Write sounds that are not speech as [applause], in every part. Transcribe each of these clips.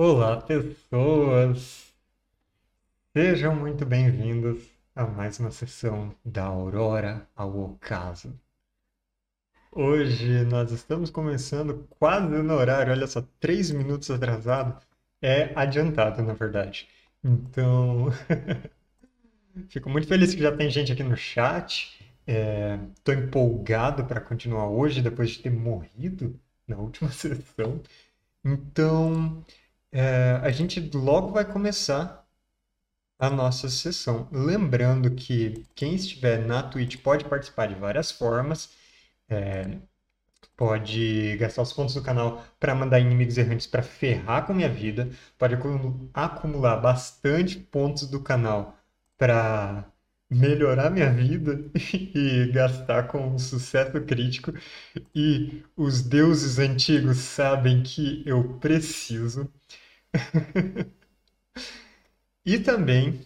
Olá, pessoas! Sejam muito bem-vindos a mais uma sessão da Aurora ao Ocaso. Hoje nós estamos começando quase no horário, olha só, três minutos atrasado. É adiantado, na verdade. Então, [laughs] fico muito feliz que já tem gente aqui no chat. Estou empolgado para continuar hoje, depois de ter morrido na última [laughs] sessão. Então, é, a gente logo vai começar a nossa sessão. Lembrando que quem estiver na Twitch pode participar de várias formas. É, pode gastar os pontos do canal para mandar inimigos errantes para ferrar com minha vida. Pode acumular bastante pontos do canal para melhorar minha vida [laughs] e gastar com um sucesso crítico. E os deuses antigos sabem que eu preciso. [laughs] e também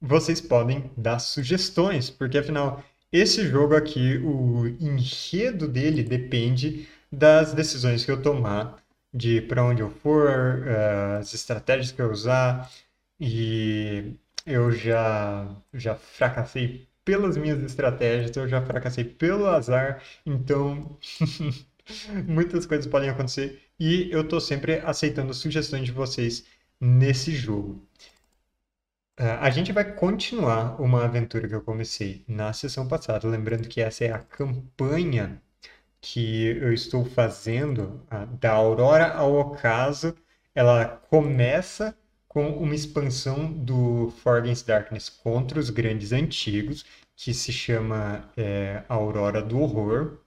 vocês podem dar sugestões, porque afinal, esse jogo aqui, o enredo dele depende das decisões que eu tomar, de para onde eu for, uh, as estratégias que eu usar, e eu já, já fracassei pelas minhas estratégias, eu já fracassei pelo azar, então [laughs] muitas coisas podem acontecer e eu estou sempre aceitando sugestões de vocês nesse jogo. Uh, a gente vai continuar uma aventura que eu comecei na sessão passada, lembrando que essa é a campanha que eu estou fazendo da Aurora ao Ocaso. Ela começa com uma expansão do For Against Darkness contra os grandes antigos, que se chama é, Aurora do Horror.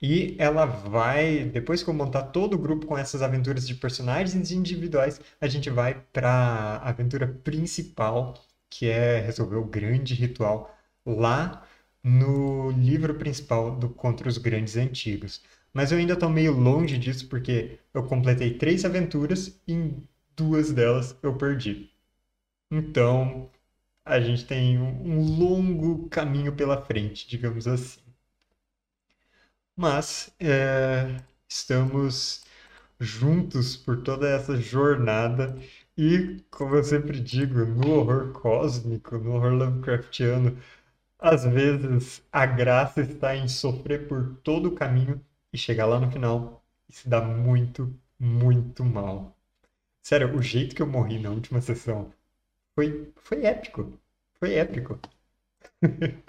E ela vai, depois que eu montar todo o grupo com essas aventuras de personagens individuais, a gente vai para a aventura principal, que é resolver o grande ritual lá no livro principal do Contra os Grandes Antigos. Mas eu ainda estou meio longe disso porque eu completei três aventuras duas delas eu perdi. Então, a gente tem um longo caminho pela frente, digamos assim. Mas é, estamos juntos por toda essa jornada e, como eu sempre digo, no horror cósmico, no horror Lovecraftiano, às vezes a graça está em sofrer por todo o caminho e chegar lá no final e se dar muito, muito mal. Sério, o jeito que eu morri na última sessão foi, foi épico. Foi épico. [laughs]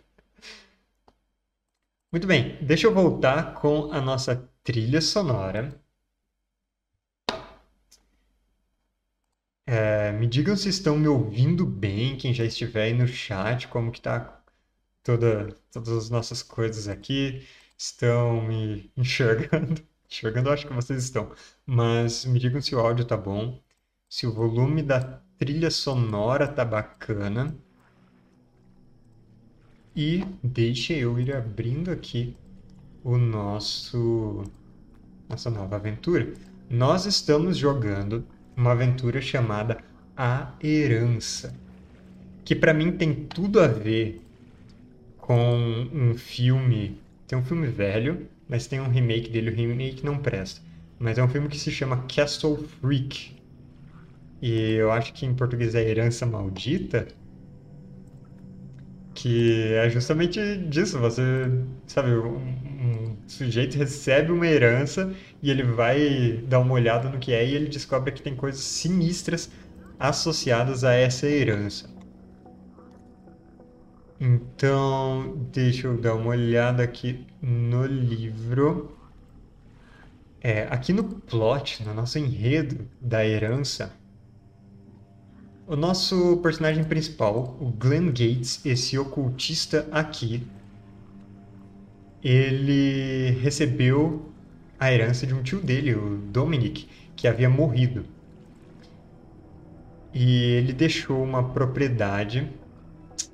Muito bem, deixa eu voltar com a nossa trilha sonora. É, me digam se estão me ouvindo bem, quem já estiver aí no chat, como que tá toda, todas as nossas coisas aqui. Estão me [laughs] enxergando? Enxergando, acho que vocês estão. Mas me digam se o áudio tá bom se o volume da trilha sonora tá bacana. E deixa eu ir abrindo aqui o nosso nossa nova aventura. Nós estamos jogando uma aventura chamada A Herança, que para mim tem tudo a ver com um filme, tem um filme velho, mas tem um remake dele, o remake não presta. Mas é um filme que se chama Castle Freak, e eu acho que em português é herança maldita, que é justamente disso, você, sabe, um, um, sujeito recebe uma herança e ele vai dar uma olhada no que é e ele descobre que tem coisas sinistras associadas a essa herança. Então, deixa eu dar uma olhada aqui no livro. É, aqui no plot, no nosso enredo da herança, o nosso personagem principal, o Glenn Gates, esse ocultista aqui, ele recebeu a herança de um tio dele, o Dominic, que havia morrido. E ele deixou uma propriedade,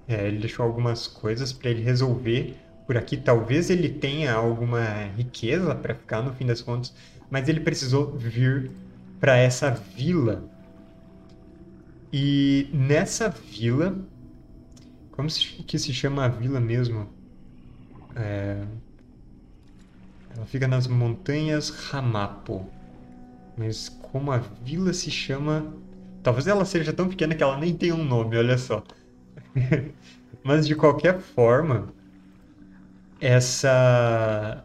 é, ele deixou algumas coisas para ele resolver por aqui. Talvez ele tenha alguma riqueza para ficar no fim das contas, mas ele precisou vir para essa vila e nessa vila, como se, que se chama a vila mesmo? É, ela fica nas montanhas Ramapo. Mas como a vila se chama. Talvez ela seja tão pequena que ela nem tenha um nome, olha só. [laughs] Mas de qualquer forma, essa,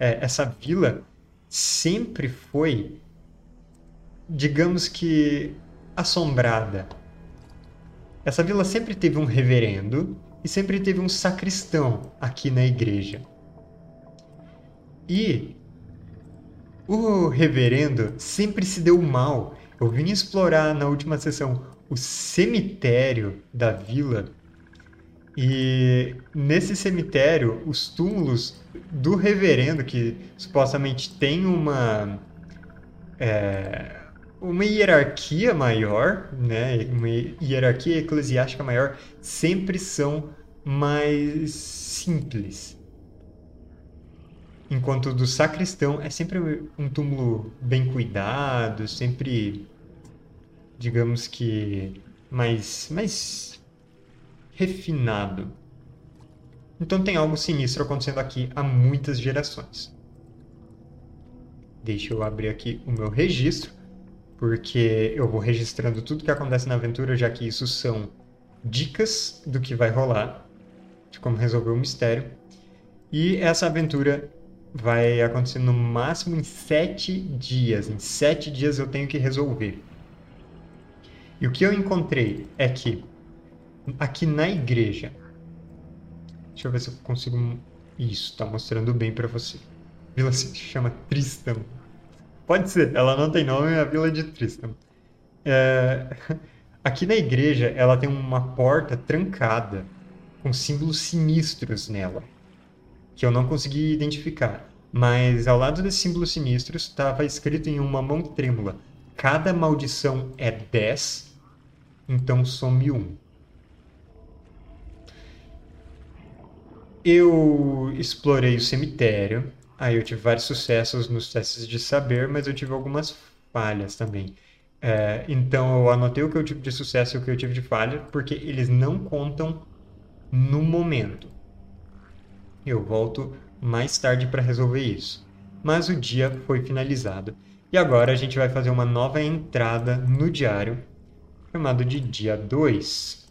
é, essa vila sempre foi, digamos que, assombrada. Essa vila sempre teve um reverendo e sempre teve um sacristão aqui na igreja. E o reverendo sempre se deu mal. Eu vim explorar na última sessão o cemitério da vila. E nesse cemitério, os túmulos do reverendo, que supostamente tem uma. É, uma hierarquia maior, né? uma hierarquia eclesiástica maior, sempre são mais simples. Enquanto do sacristão é sempre um túmulo bem cuidado, sempre, digamos que, mais, mais refinado. Então tem algo sinistro acontecendo aqui há muitas gerações. Deixa eu abrir aqui o meu registro, porque eu vou registrando tudo que acontece na aventura, já que isso são dicas do que vai rolar, de como resolver o mistério. E essa aventura vai acontecer no máximo em sete dias. Em sete dias eu tenho que resolver. E o que eu encontrei é que aqui na igreja. Deixa eu ver se eu consigo. Isso, tá mostrando bem para você. Vila se chama Tristan. Pode ser, ela não tem nome, é a vila de Tristan. É... Aqui na igreja, ela tem uma porta trancada com símbolos sinistros nela que eu não consegui identificar. Mas ao lado desses símbolos sinistros estava escrito em uma mão trêmula: Cada maldição é 10, então some um. Eu explorei o cemitério, aí eu tive vários sucessos nos testes de saber, mas eu tive algumas falhas também. É, então eu anotei o que eu tive de sucesso e o que eu tive de falha, porque eles não contam no momento. Eu volto mais tarde para resolver isso. Mas o dia foi finalizado. E agora a gente vai fazer uma nova entrada no diário, chamado de dia 2.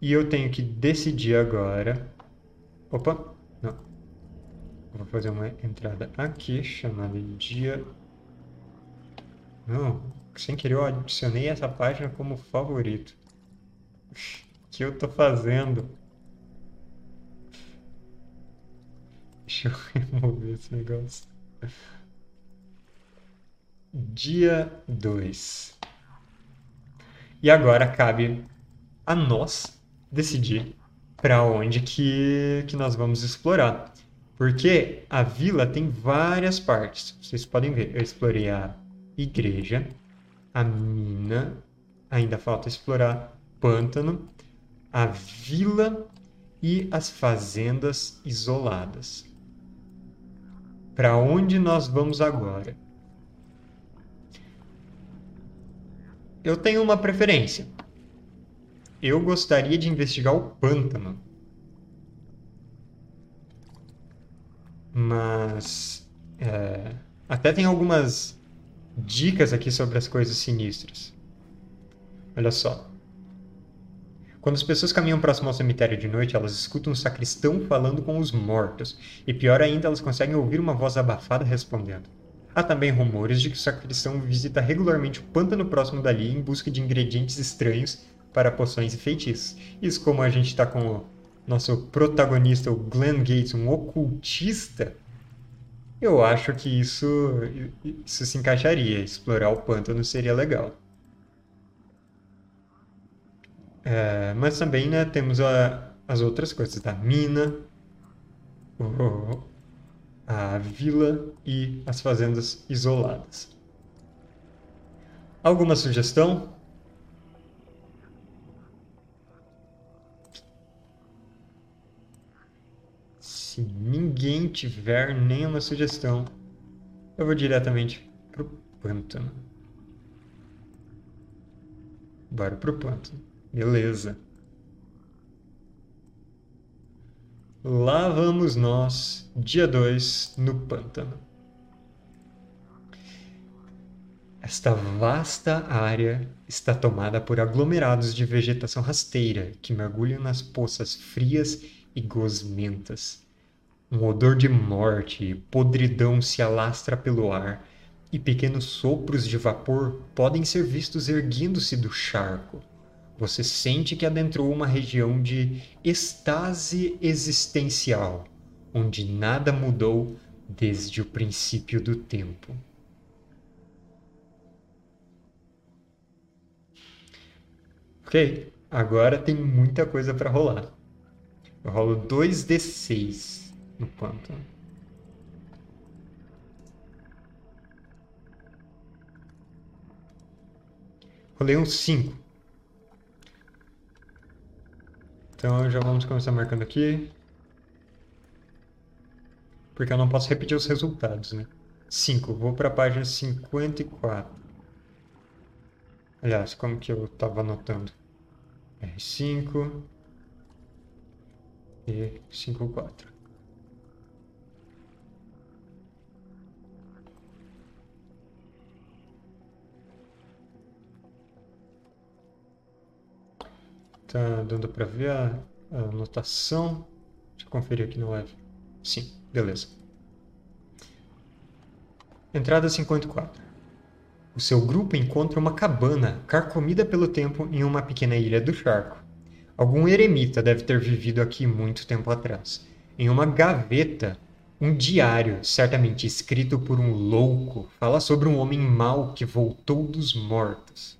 E eu tenho que decidir agora. Opa. Vou fazer uma entrada aqui, chamada dia. Não, sem querer eu adicionei essa página como favorito. O que eu tô fazendo? Deixa eu [laughs] remover esse negócio. Dia 2. E agora cabe a nós decidir para onde que, que nós vamos explorar. Porque a vila tem várias partes. Vocês podem ver, eu explorei a igreja, a mina, ainda falta explorar pântano, a vila e as fazendas isoladas. Para onde nós vamos agora? Eu tenho uma preferência. Eu gostaria de investigar o pântano. Mas. É, até tem algumas dicas aqui sobre as coisas sinistras. Olha só. Quando as pessoas caminham próximo ao cemitério de noite, elas escutam um sacristão falando com os mortos, e pior ainda, elas conseguem ouvir uma voz abafada respondendo. Há também rumores de que o sacristão visita regularmente o pântano próximo dali em busca de ingredientes estranhos para poções e feitiços. Isso como a gente está com nosso protagonista, o Glenn Gates, um ocultista, eu acho que isso, isso se encaixaria. Explorar o pântano seria legal. É, mas também né, temos a, as outras coisas da mina, o, a vila e as fazendas isoladas. Alguma sugestão? Se ninguém tiver nenhuma sugestão, eu vou diretamente pro pântano. Bora pro pântano. Beleza. Lá vamos nós, dia 2, no pântano. Esta vasta área está tomada por aglomerados de vegetação rasteira que mergulham nas poças frias e gosmentas. Um odor de morte e podridão se alastra pelo ar, e pequenos sopros de vapor podem ser vistos erguendo-se do charco. Você sente que adentrou uma região de estase existencial, onde nada mudou desde o princípio do tempo. Ok, agora tem muita coisa para rolar. Eu rolo 2d6 no pântano. Rolei um 5. Então já vamos começar marcando aqui. Porque eu não posso repetir os resultados, né? 5. Vou para a página 54. Aliás, como que eu estava anotando? R5 e 5, Tá dando para ver a, anotação? Deixa eu conferir aqui no live. Sim, beleza. Entrada 54. O seu grupo encontra uma cabana carcomida pelo tempo em uma pequena ilha do charco. Algum eremita deve ter vivido aqui muito tempo atrás. Em uma gaveta, um diário, certamente escrito por um louco, fala sobre um homem mau que voltou dos mortos.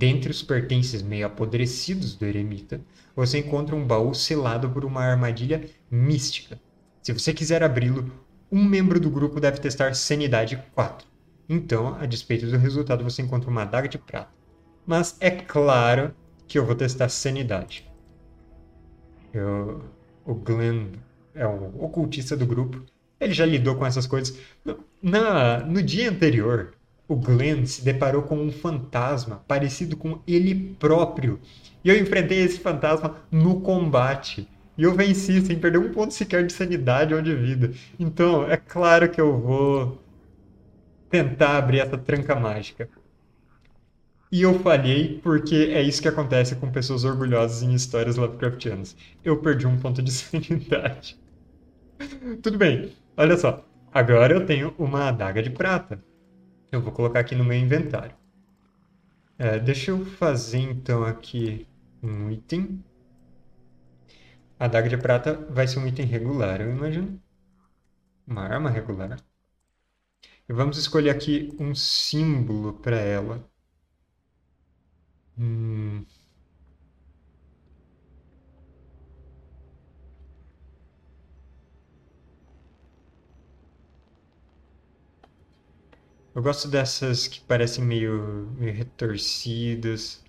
Dentre os pertences meio apodrecidos do eremita, você encontra um baú selado por uma armadilha mística. Se você quiser abri-lo, um membro do grupo deve testar Sanidade 4. Então, a despeito do resultado, você encontra uma adaga de prata. Mas é claro que eu vou testar sanidade. Eu, o Glenn é um ocultista do grupo. Ele já lidou com essas coisas. Na, no dia anterior, o Glenn se deparou com um fantasma parecido com ele próprio. E eu enfrentei esse fantasma no combate. E eu venci sem perder um ponto sequer de sanidade ou de vida. Então, é claro que eu vou tentar abrir essa tranca mágica. E eu falhei porque é isso que acontece com pessoas orgulhosas em histórias Lovecraftianas. Eu perdi um ponto de [laughs] sanidade. Tudo bem, olha só. Agora eu tenho uma adaga de prata. Eu vou colocar aqui no meu inventário. É, deixa eu fazer então aqui um item. A adaga de prata vai ser um item regular, eu imagino. Uma arma regular. E vamos escolher aqui um símbolo para ela. Hum. Eu gosto dessas que parecem meio, meio retorcidas.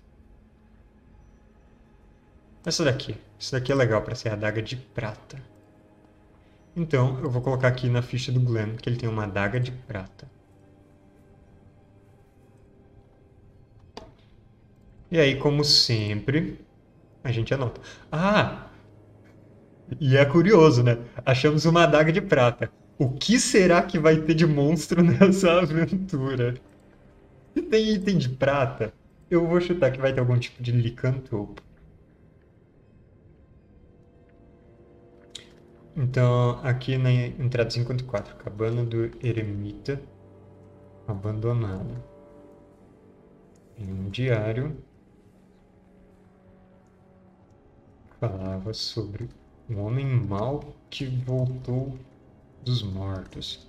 Essa daqui. Essa daqui é legal para ser a adaga de prata. Então, eu vou colocar aqui na ficha do Glenn que ele tem uma adaga de prata. E aí, como sempre, a gente anota. Ah! E é curioso, né? Achamos uma adaga de prata. O que será que vai ter de monstro [laughs] nessa aventura? Se tem item de prata, eu vou chutar que vai ter algum tipo de licantropo. Então, aqui na entrada 54, cabana do eremita abandonada. Em um diário falava sobre um homem mau que voltou dos mortos.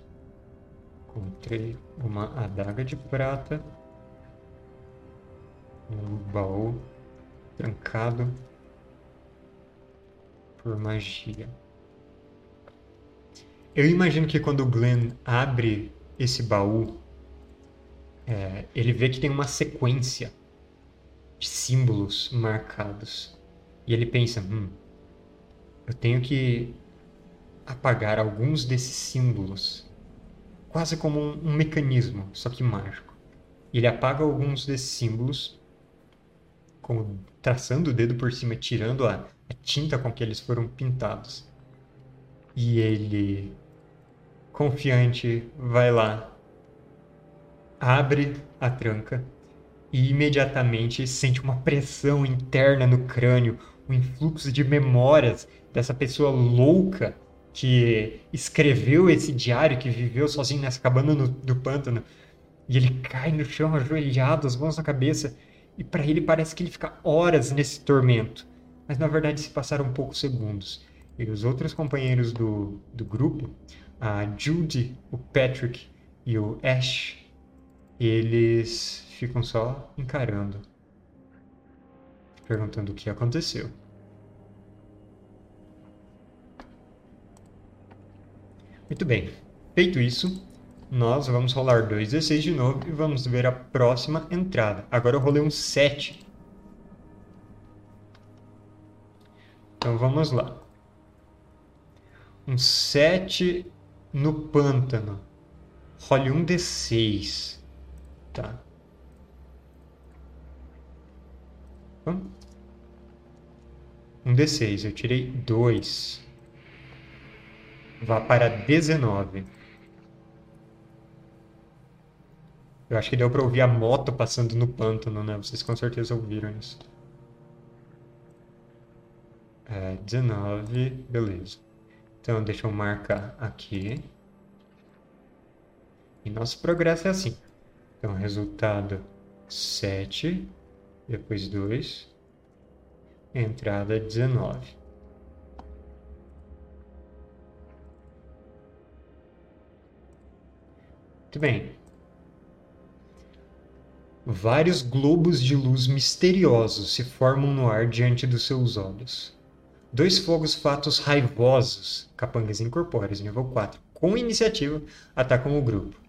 Encontrei uma adaga de prata, um baú trancado por magia. Eu imagino que quando o Glenn abre esse baú, é, ele vê que tem uma sequência de símbolos marcados. E ele pensa: hum, eu tenho que apagar alguns desses símbolos, quase como um, um mecanismo, só que mágico. Ele apaga alguns desses símbolos, como traçando o dedo por cima, tirando a, a tinta com que eles foram pintados. E ele confiante, vai lá, abre a tranca e imediatamente sente uma pressão interna no crânio, um influxo de memórias dessa pessoa louca que escreveu esse diário, que viveu sozinho nessa cabana no, do pântano. E ele cai no chão ajoelhado, as mãos na cabeça, e para ele parece que ele fica horas nesse tormento. Mas na verdade se passaram poucos segundos. E os outros companheiros do, do grupo, a Judy, o Patrick e o Ash, eles ficam só encarando, perguntando o que aconteceu. Muito bem, feito isso, nós vamos rolar 2d6 de novo e vamos ver a próxima entrada. Agora eu rolei um 7. Então vamos lá. Um 7 no pântano. Role um D6. Tá. Um D6. Eu tirei 2. Vá para 19. Eu acho que deu para ouvir a moto passando no pântano, né? Vocês com certeza ouviram isso. É, 19, beleza. Então, deixa eu marcar aqui. E nosso progresso é assim. Então, resultado 7, depois 2, entrada 19. Muito bem. Vários globos de luz misteriosos se formam no ar diante dos seus olhos. Dois fogos fatos raivosos, capangas incorpóreos, nível 4, com iniciativa, atacam o grupo.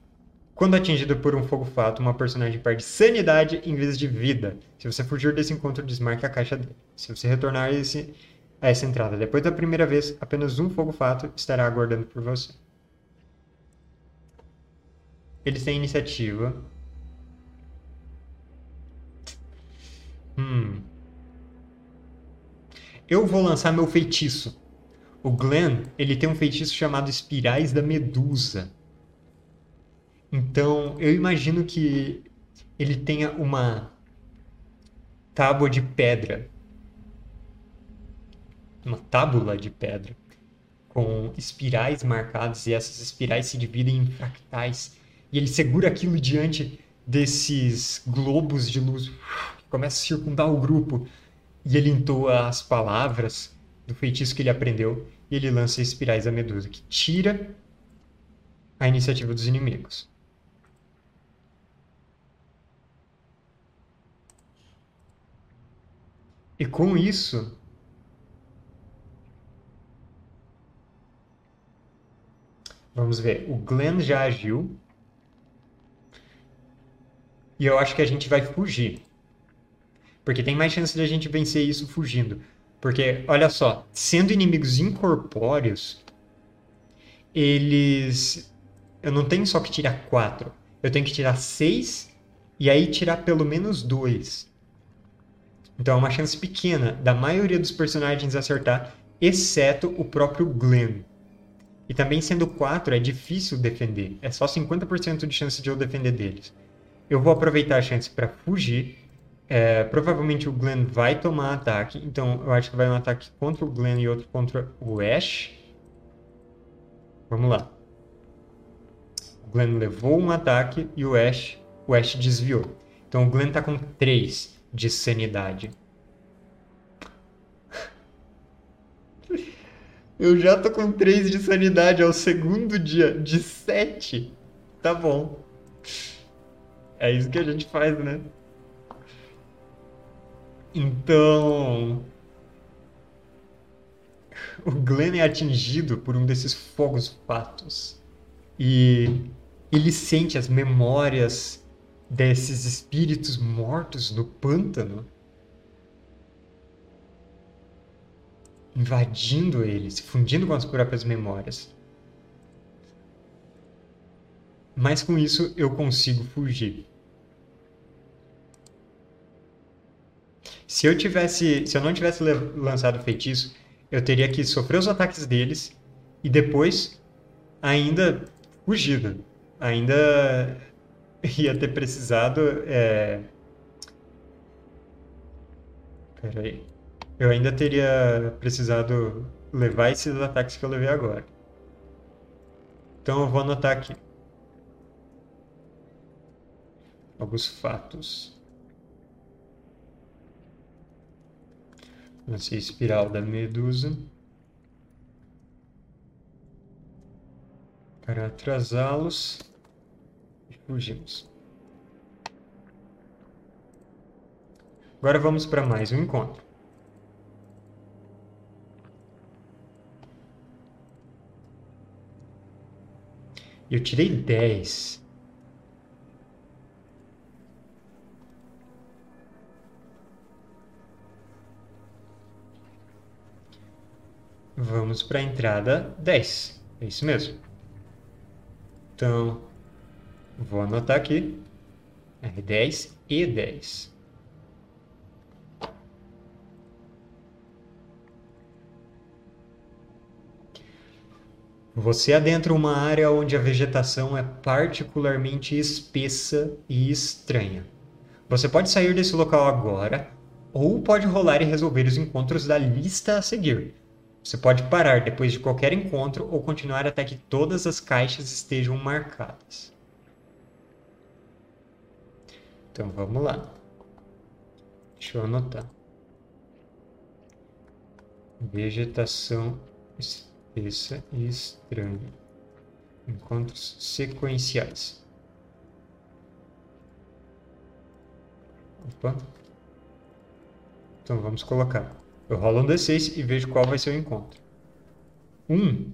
Quando atingido por um fogo fato, uma personagem perde sanidade em vez de vida. Se você fugir desse encontro, desmarque a caixa dele. Se você retornar a, esse, a essa entrada depois da primeira vez, apenas um fogo fato estará aguardando por você. Eles têm iniciativa. Hum. Eu vou lançar meu feitiço. O Glenn, ele tem um feitiço chamado Espirais da Medusa. Então, eu imagino que ele tenha uma tábua de pedra. Uma tábula de pedra com espirais marcadas e essas espirais se dividem em fractais. E ele segura aquilo diante desses globos de luz, começa a circundar o grupo e ele entoa as palavras do feitiço que ele aprendeu e ele lança espirais da medusa, que tira a iniciativa dos inimigos. E com isso, vamos ver, o Glenn já agiu. E eu acho que a gente vai fugir. Porque tem mais chance de a gente vencer isso fugindo. Porque, olha só, sendo inimigos incorpóreos, eles. Eu não tenho só que tirar 4. Eu tenho que tirar 6 e aí tirar pelo menos 2. Então é uma chance pequena da maioria dos personagens acertar, exceto o próprio Glenn. E também sendo 4 é difícil defender. É só 50% de chance de eu defender deles. Eu vou aproveitar a chance para fugir é, provavelmente o Glenn vai tomar ataque, então eu acho que vai um ataque contra o Glenn e outro contra o Ash. Vamos lá. O Glenn levou um ataque e o Ash, o Ash desviou. Então o Glenn tá com 3 de sanidade. Eu já tô com 3 de sanidade ao segundo dia de 7. Tá bom. É isso que a gente faz, né? Então. O Glenn é atingido por um desses fogos fatos. E ele sente as memórias desses espíritos mortos no pântano invadindo ele, se fundindo com as próprias memórias. Mas com isso eu consigo fugir. Se eu tivesse, se eu não tivesse lançado o feitiço, eu teria que sofrer os ataques deles e depois ainda fugido, ainda [laughs] ia ter precisado. É... Peraí. Eu ainda teria precisado levar esses ataques que eu levei agora. Então eu vou anotar aqui. Alguns fatos. Lancei espiral da medusa. Para atrasá-los. E fugimos. Agora vamos para mais um encontro. Eu tirei 10. Vamos para a entrada 10. É isso mesmo. Então, vou anotar aqui. R10 e 10. Você adentra uma área onde a vegetação é particularmente espessa e estranha. Você pode sair desse local agora, ou pode rolar e resolver os encontros da lista a seguir. Você pode parar depois de qualquer encontro ou continuar até que todas as caixas estejam marcadas. Então vamos lá. Deixa eu anotar. Vegetação espessa e estranha. Encontros sequenciais. Opa. Então vamos colocar. Eu rolo um D6 e vejo qual vai ser o encontro. 1. Um,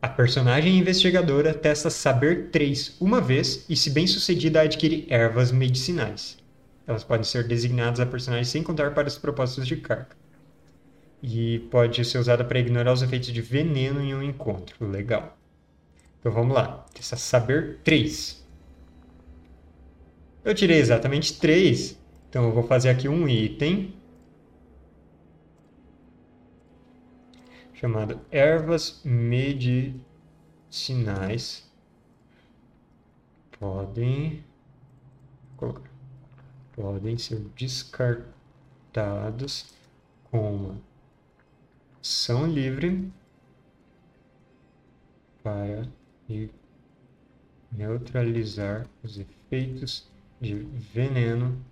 a personagem investigadora testa saber 3 uma vez e, se bem sucedida, adquire ervas medicinais. Elas podem ser designadas a personagem sem contar para os propósitos de carga. E pode ser usada para ignorar os efeitos de veneno em um encontro. Legal. Então vamos lá. Testa saber 3. Eu tirei exatamente 3. Então eu vou fazer aqui um item chamado ervas medicinais podem colocar, podem ser descartadas com ação livre para neutralizar os efeitos de veneno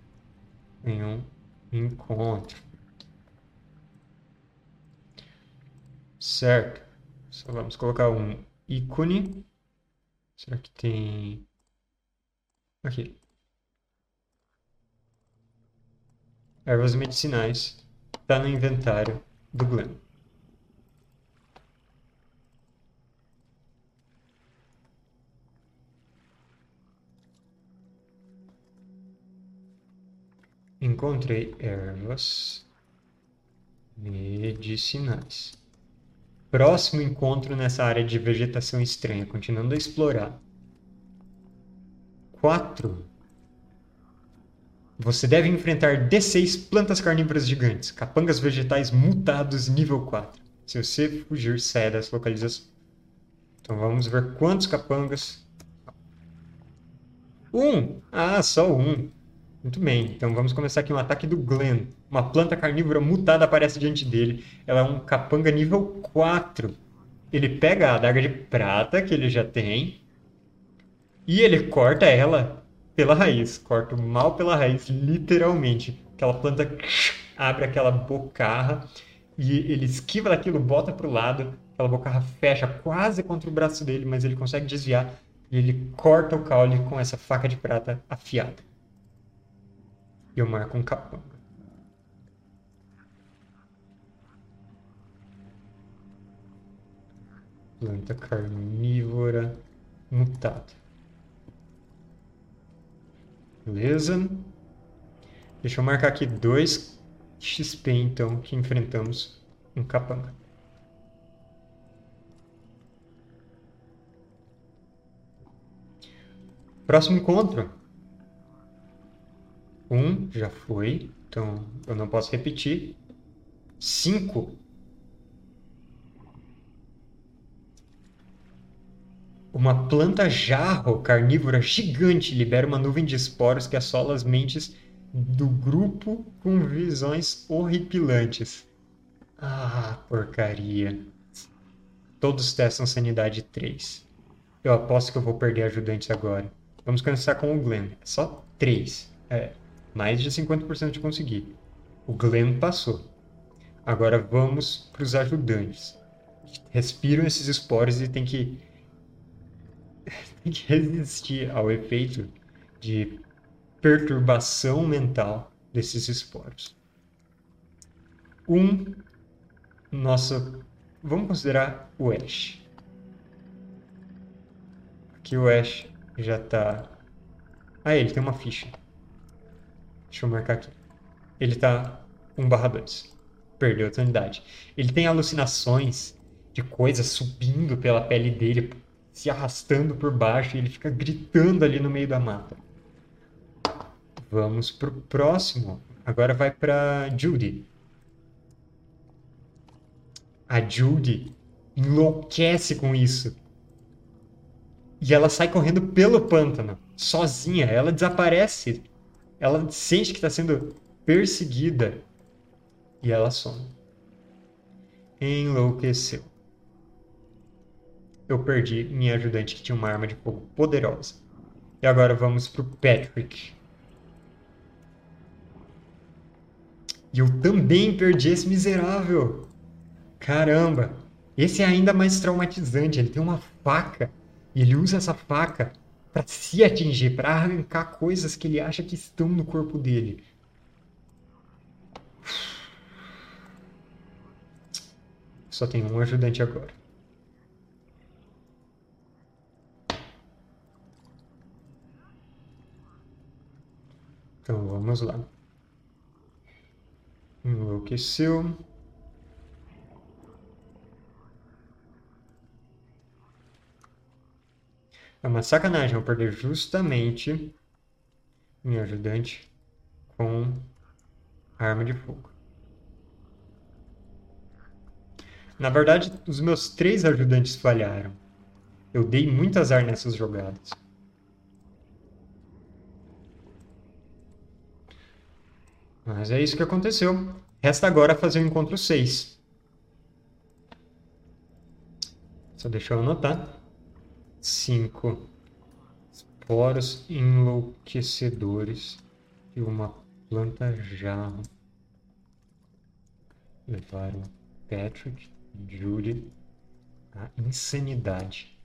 em um encontro. Certo. Só vamos colocar um ícone. Será que tem... Aqui. Ervas medicinais. Está no inventário do Glenn. Encontrei ervas medicinais. Próximo encontro nessa área de vegetação estranha, continuando a explorar. 4. Você deve enfrentar D6 plantas carnívoras gigantes, capangas vegetais mutados nível 4. Se você fugir, saia dessa localização. Então vamos ver quantos capangas. Um! Ah, só um. Muito bem, então vamos começar aqui um ataque do Glenn. Uma planta carnívora mutada aparece diante dele. Ela é um capanga nível 4. Ele pega a adaga de prata que ele já tem e ele corta ela pela raiz. Corta mal pela raiz, literalmente. Aquela planta abre aquela bocarra e ele esquiva daquilo, bota para o lado. Aquela bocarra fecha quase contra o braço dele, mas ele consegue desviar e ele corta o caule com essa faca de prata afiada. E eu marco um capanga. Planta carnívora mutada. Beleza? Deixa eu marcar aqui dois XP, então, que enfrentamos um capanga. Próximo encontro. Um já foi, então eu não posso repetir. Cinco. Uma planta jarro carnívora gigante libera uma nuvem de esporos que assola as mentes do grupo com visões horripilantes. Ah, porcaria. Todos testam sanidade 3. Eu aposto que eu vou perder ajudantes agora. Vamos começar com o Glenn. É só 3. É, mais de 50% de conseguir. O Glenn passou. Agora vamos para os ajudantes. Respiram esses esporos e tem que, que resistir ao efeito de perturbação mental desses esporos. Um, nosso, vamos considerar o Ash. Aqui o Ash já está... Ah, ele tem uma ficha. Deixa eu marcar aqui. Ele está 1 barra 2. Perdeu a sanidade. Ele tem alucinações de coisas subindo pela pele dele, se arrastando por baixo, e ele fica gritando ali no meio da mata. Vamos pro próximo. Agora vai para Judy. A Judy enlouquece com isso. E ela sai correndo pelo pântano, sozinha. Ela desaparece. Ela sente que está sendo perseguida. E ela some. Enlouqueceu. Eu perdi minha ajudante que tinha uma arma de fogo poderosa. E agora vamos pro Patrick. E eu também perdi esse miserável. Caramba. Esse é ainda mais traumatizante. Ele tem uma faca. E ele usa essa faca para se atingir, para arrancar coisas que ele acha que estão no corpo dele. Só tem um ajudante agora. Então vamos lá. Enlouqueceu. É uma sacanagem eu perder justamente minha ajudante com arma de fogo. Na verdade, os meus três ajudantes falharam. Eu dei muito azar nessas jogadas. Mas é isso que aconteceu. Resta agora fazer o encontro 6. Só deixa eu anotar. 5 esporos enlouquecedores e uma planta jarro levaram Patrick e Julie à insanidade.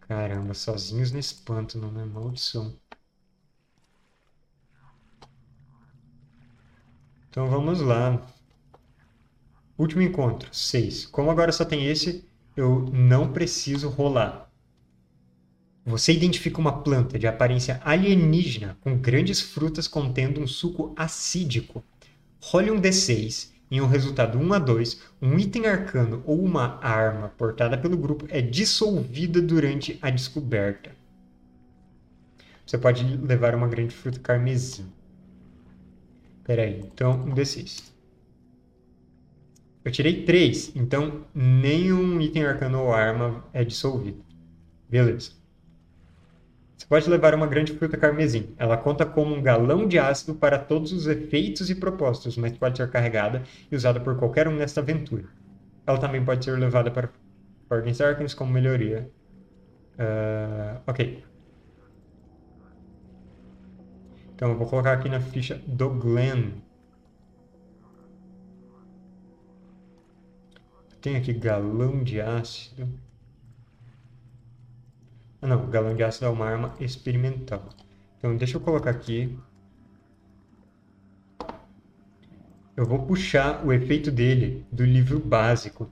Caramba, sozinhos nesse pântano, né? Maldição. Então vamos lá. Último encontro, 6. Como agora só tem esse, eu não preciso rolar. Você identifica uma planta de aparência alienígena com grandes frutas contendo um suco acídico. Role um D6 em um resultado 1 a 2, um item arcano ou uma arma portada pelo grupo é dissolvida durante a descoberta. Você pode levar uma grande fruta carmesim. Espera aí, então um D6. Eu tirei 3, então nenhum item arcano ou arma é dissolvido. Beleza. Você pode levar uma grande fruta carmesim. Ela conta como um galão de ácido para todos os efeitos e propósitos, mas pode ser carregada e usada por qualquer um nesta aventura. Ela também pode ser levada para ordens arcanas como melhoria. Uh, ok. Então eu vou colocar aqui na ficha do Glenn. Tem aqui galão de ácido. Ah não, galão de ácido é uma arma experimental. Então deixa eu colocar aqui. Eu vou puxar o efeito dele do livro básico.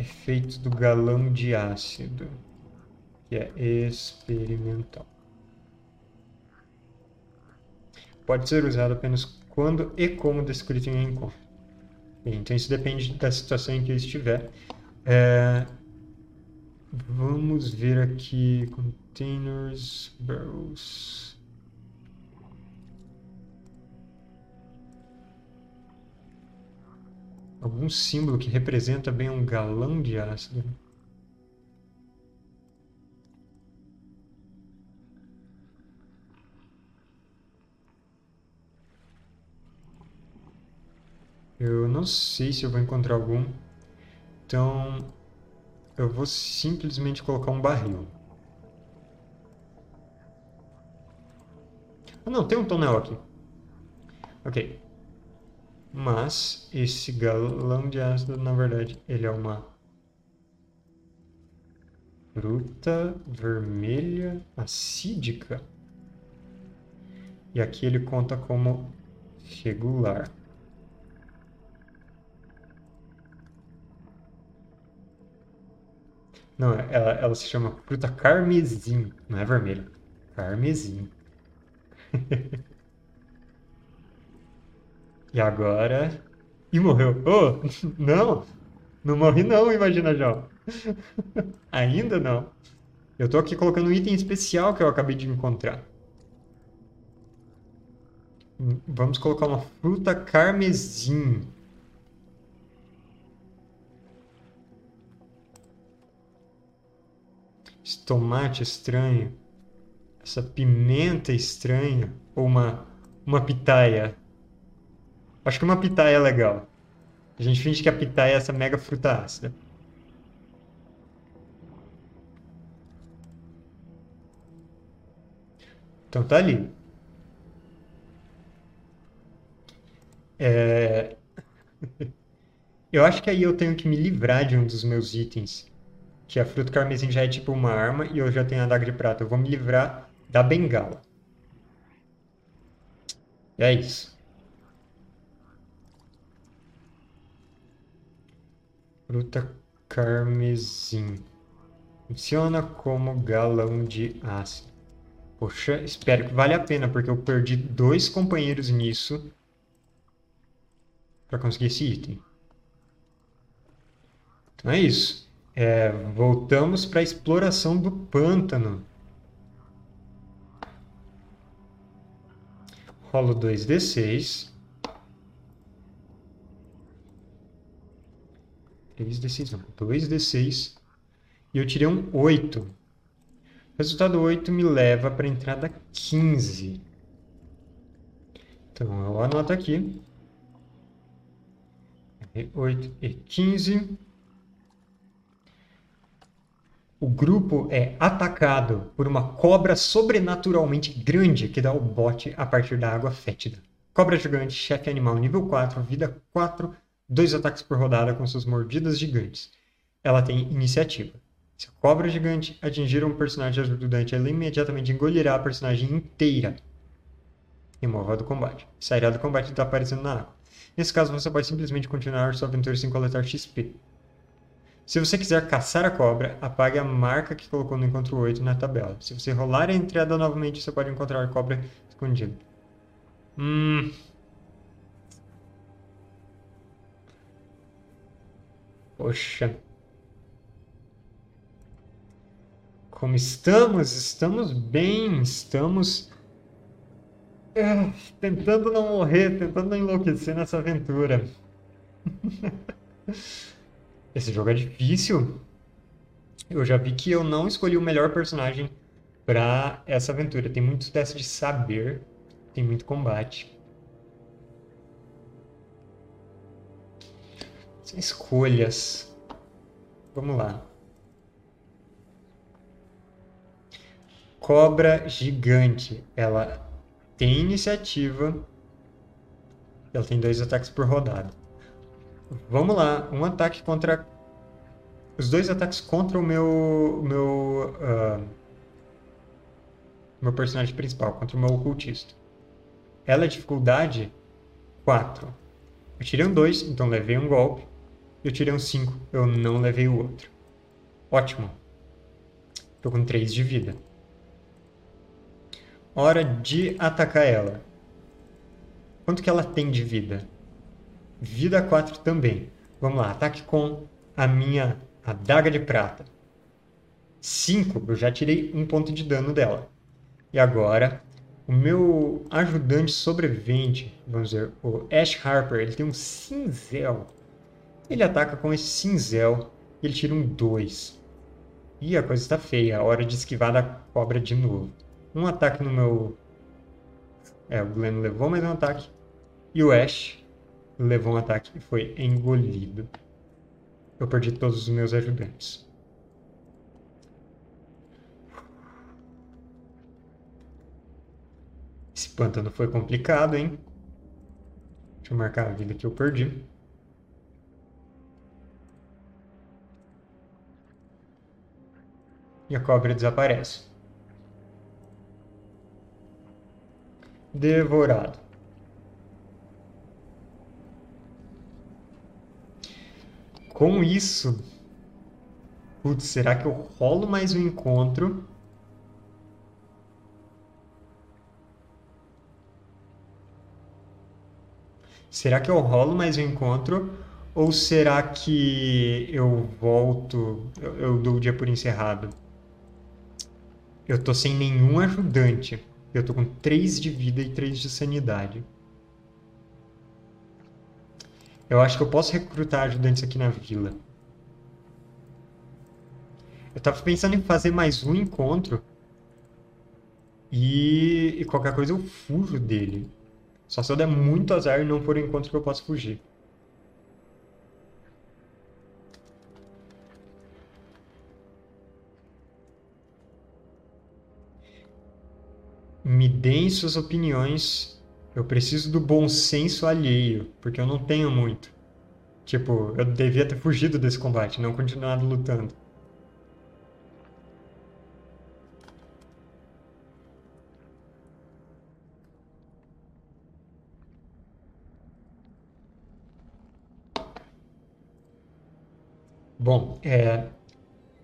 Efeito do galão de ácido, que é experimental. Pode ser usado apenas quando e como descrito em encontro. Então isso depende da situação em que estiver. É... Vamos ver aqui containers, barrels. Algum símbolo que representa bem um galão de ácido. Eu não sei se eu vou encontrar algum. Então, eu vou simplesmente colocar um barril. Ah, não, tem um tonel aqui. Ok. Mas, esse galão de ácido, na verdade, ele é uma fruta vermelha acídica. E aqui ele conta como regular. Não, ela, ela se chama fruta carmesim, não é vermelha. Carmesim. [laughs] e agora. E morreu. Oh, [laughs] não! Não morri não, imagina já. [laughs] Ainda não. Eu tô aqui colocando um item especial que eu acabei de encontrar. Vamos colocar uma fruta carmesim. esse tomate estranho, essa pimenta estranha, ou uma, uma pitaia. Acho que uma pitaia é legal. A gente finge que a pitaia é essa mega fruta ácida. Então tá ali. É... [laughs] eu acho que aí eu tenho que me livrar de um dos meus itens que a fruta carmesim já é tipo uma arma e eu já tenho a adaga de prata. Eu vou me livrar da bengala. É isso. Fruta carmesim. Funciona como galão de ácido. Poxa, espero que vale a pena, porque eu perdi dois companheiros nisso para conseguir esse item. Então é isso. É, voltamos para a exploração do pântano. Rolo 2d6. 3d6 não, 2d6. E eu tirei um 8. O resultado 8 me leva para a entrada 15. Então eu anoto aqui. 8 e 15 o grupo é atacado por uma cobra sobrenaturalmente grande que dá o bote a partir da água fétida. Cobra gigante, chefe animal nível 4, vida 4, dois ataques por rodada com suas mordidas gigantes. Ela tem iniciativa. Se a cobra gigante atingir um personagem ajudante, ela imediatamente engolirá a personagem inteira. Morra do combate. Sairá do combate e está aparecendo na água. Nesse caso, você pode simplesmente continuar sua aventura sem coletar XP. Se você quiser caçar a cobra, apague a marca que colocou no encontro 8 na tabela. Se você rolar a entrada novamente, você pode encontrar a cobra escondida. Hum. Poxa. Como estamos? Estamos bem, estamos é, tentando não morrer, tentando não enlouquecer nessa aventura. [laughs] Esse jogo é difícil. Eu já vi que eu não escolhi o melhor personagem para essa aventura. Tem muitos testes de saber, tem muito combate. Escolhas. Vamos lá. Cobra gigante. Ela tem iniciativa. Ela tem dois ataques por rodada. Vamos lá, um ataque contra. Os dois ataques contra o meu. meu. Uh, meu personagem principal, contra o meu ocultista. Ela é dificuldade 4. Eu tirei um 2, então levei um golpe. Eu tirei um 5, eu não levei o outro. Ótimo. Tô com 3 de vida. Hora de atacar ela. Quanto que ela tem de vida? Vida 4 também. Vamos lá, ataque com a minha adaga de prata. 5, eu já tirei um ponto de dano dela. E agora, o meu ajudante sobrevivente, vamos dizer, o Ash Harper, ele tem um cinzel. Ele ataca com esse cinzel. Ele tira um 2. Ih, a coisa está feia. Hora de esquivar da cobra de novo. Um ataque no meu... É, o Glenn levou mais um ataque. E o Ash levou um ataque e foi engolido. Eu perdi todos os meus ajudantes. Esse pântano foi complicado, hein? Deixa eu marcar a vida que eu perdi. E a cobra desaparece. Devorado. Com isso, putz, será que eu rolo mais um encontro? Será que eu rolo mais um encontro? Ou será que eu volto, eu, eu dou o dia por encerrado? Eu tô sem nenhum ajudante. Eu tô com 3 de vida e 3 de sanidade. Eu acho que eu posso recrutar ajudantes aqui na vila. Eu tava pensando em fazer mais um encontro. E, e qualquer coisa eu fujo dele. Só se eu der muito azar e não for o encontro que eu posso fugir. Me deem suas opiniões eu preciso do bom senso alheio, porque eu não tenho muito. Tipo, eu devia ter fugido desse combate, não continuado lutando. Bom, é,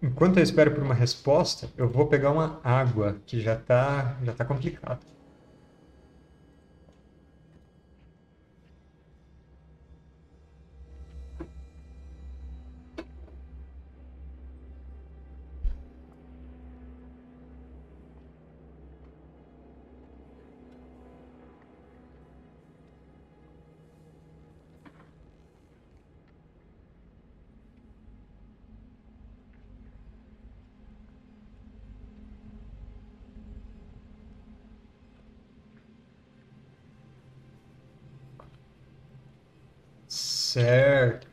enquanto eu espero por uma resposta, eu vou pegar uma água, que já está já tá complicado. Certo.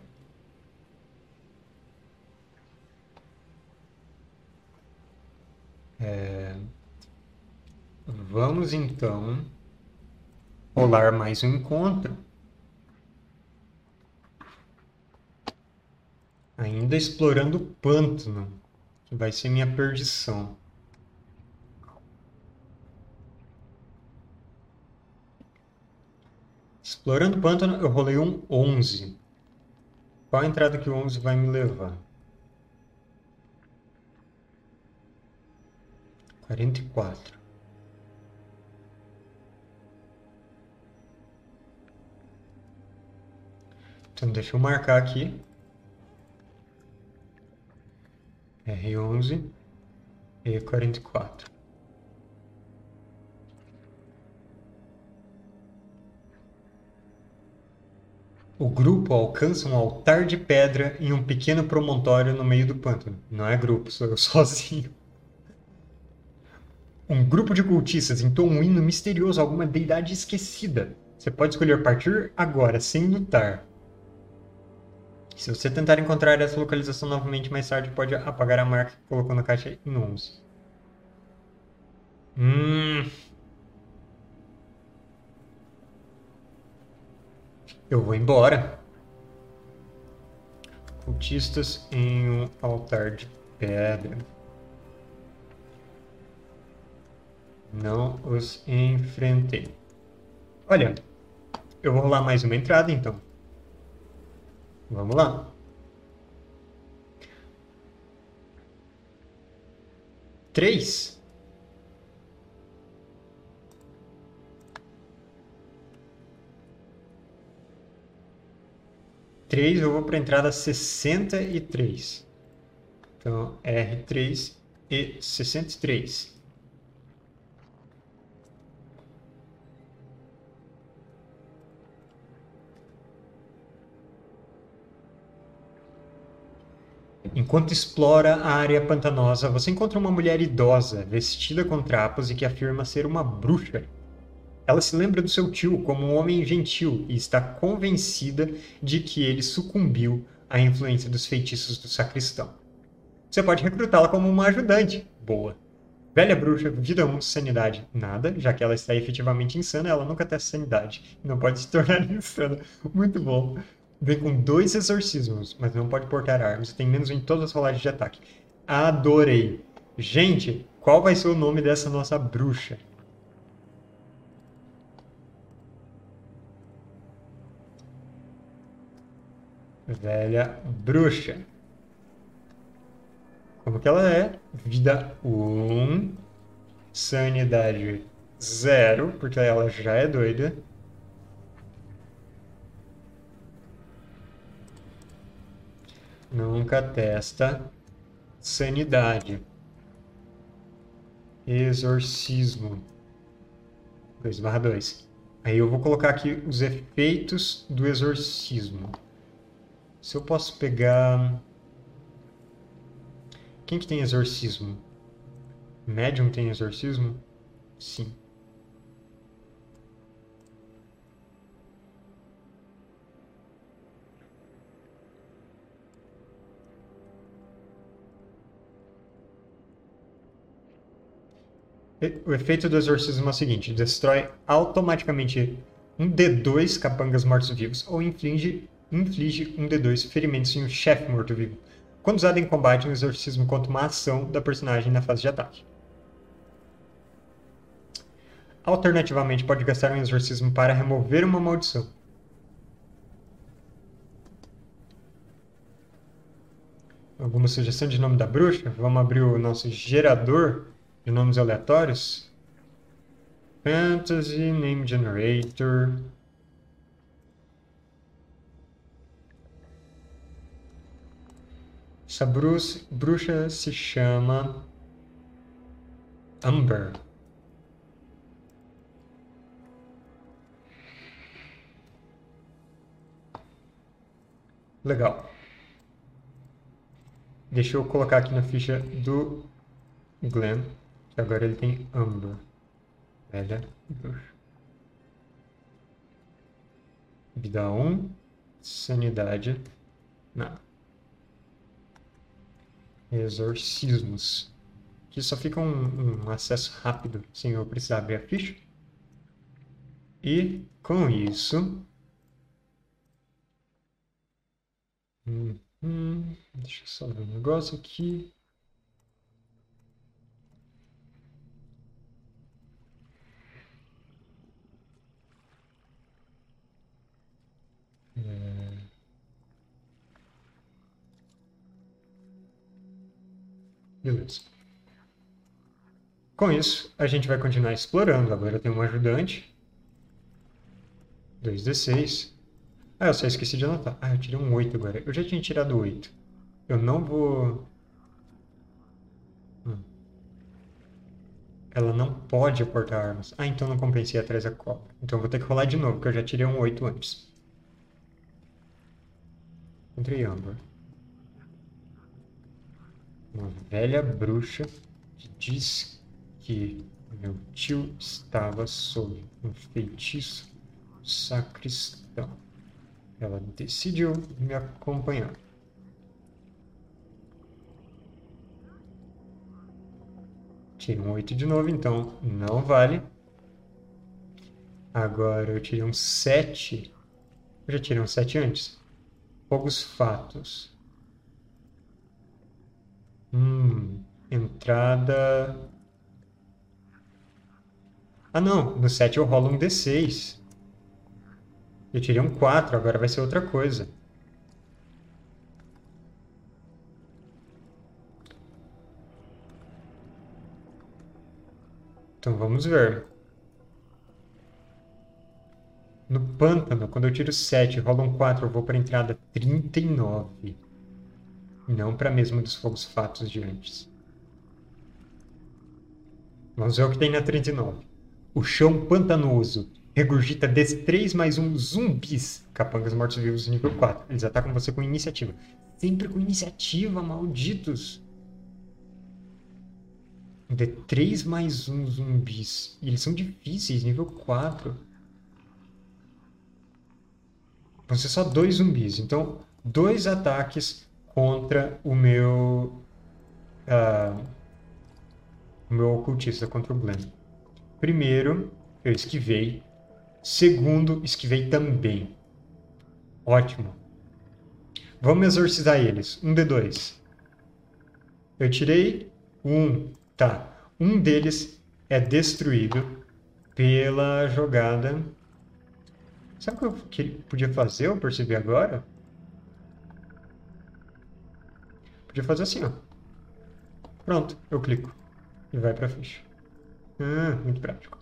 É... Vamos então rolar mais um encontro. Ainda explorando o pântano, que vai ser minha perdição. Explorando o pântano, eu rolei um 11. Qual a entrada que o 11 vai me levar? 44. Então deixa eu marcar aqui. R11 e 44. O grupo alcança um altar de pedra em um pequeno promontório no meio do pântano. Não é grupo, sou eu [laughs] sozinho. Um grupo de cultistas entoa um hino misterioso a alguma deidade esquecida. Você pode escolher partir agora, sem lutar. Se você tentar encontrar essa localização novamente mais tarde, pode apagar a marca que colocou na caixa em 11. Hum, Eu vou embora. Cultistas em um altar de pedra. Não os enfrentei. Olha, eu vou rolar mais uma entrada então. Vamos lá. Três. 3, eu vou para a entrada 63. Então, R3 e 63. Enquanto explora a área pantanosa, você encontra uma mulher idosa, vestida com trapos e que afirma ser uma bruxa. Ela se lembra do seu tio como um homem gentil e está convencida de que ele sucumbiu à influência dos feitiços do sacristão. Você pode recrutá-la como uma ajudante. Boa. Velha bruxa, vida 1, sanidade, nada, já que ela está efetivamente insana, ela nunca testa sanidade. Não pode se tornar [laughs] insana. Muito bom. Vem com dois exorcismos, mas não pode portar armas. Tem menos em todas as rolagens de ataque. Adorei. Gente, qual vai ser o nome dessa nossa bruxa? Velha bruxa. Como que ela é? Vida 1. Sanidade 0, porque ela já é doida. Nunca testa sanidade. Exorcismo. 2 barra 2. Aí eu vou colocar aqui os efeitos do exorcismo. Se eu posso pegar... Quem que tem exorcismo? Médium tem exorcismo? Sim. O efeito do exorcismo é o seguinte: destrói automaticamente um D2 capangas mortos-vivos ou inflige, inflige um D2 ferimentos em um chefe morto-vivo. Quando usado em combate, um exorcismo conta uma ação da personagem na fase de ataque. Alternativamente, pode gastar um exorcismo para remover uma maldição. Alguma sugestão de nome da bruxa? Vamos abrir o nosso gerador de nomes aleatórios. Fantasy Name Generator. Essa bruxa, se chama Amber. Legal. Deixa eu colocar aqui na ficha do Glenn. Agora ele tem Amber. Velha bruxa. Vida 1. Sanidade. Não. Exorcismos. Aqui só fica um, um acesso rápido, sem eu precisar abrir a ficha. E com isso. Hum, hum, deixa eu só ver um negócio aqui. É... Beleza. Com isso, a gente vai continuar explorando. Agora eu tenho um ajudante. 2d6. Ah, eu só esqueci de anotar. Ah, eu tirei um 8 agora. Eu já tinha tirado 8. Eu não vou... Hum. Ela não pode aportar armas. Ah, então não compensei atrás da cobra. Então eu vou ter que rolar de novo, porque eu já tirei um 8 antes. Encontrei Amber. Uma velha bruxa que diz que meu tio estava sob um feitiço sacristão. Ela decidiu me acompanhar. Tirei um 8 de novo, então não vale. Agora eu tirei um 7. Eu já tirei um 7 antes. Poucos fatos. Hum, entrada. Ah, não. No 7 eu rolo um D6. Eu tirei um 4, agora vai ser outra coisa. Então vamos ver. No pântano, quando eu tiro 7 e rola um 4, eu vou para a entrada 39. Não para a mesma dos fogos fatos de antes. Vamos ver o que tem na 39. O chão pantanoso. Regurgita D3 mais um zumbis. Capangas mortos-vivos nível 4. Eles atacam você com iniciativa. Sempre com iniciativa, malditos. D3 mais um zumbis. E eles são difíceis, nível 4. Vão ser só dois zumbis. Então, dois ataques contra o meu. Uh, o meu ocultista, contra o Glenn. Primeiro, eu esquivei. Segundo, esquivei também. Ótimo. Vamos exorcizar eles. Um D2. Eu tirei um. Tá. Um deles é destruído pela jogada. Sabe o que eu podia fazer? Eu percebi agora. Podia fazer assim, ó. Pronto, eu clico. E vai pra ficha. Ah, muito prático.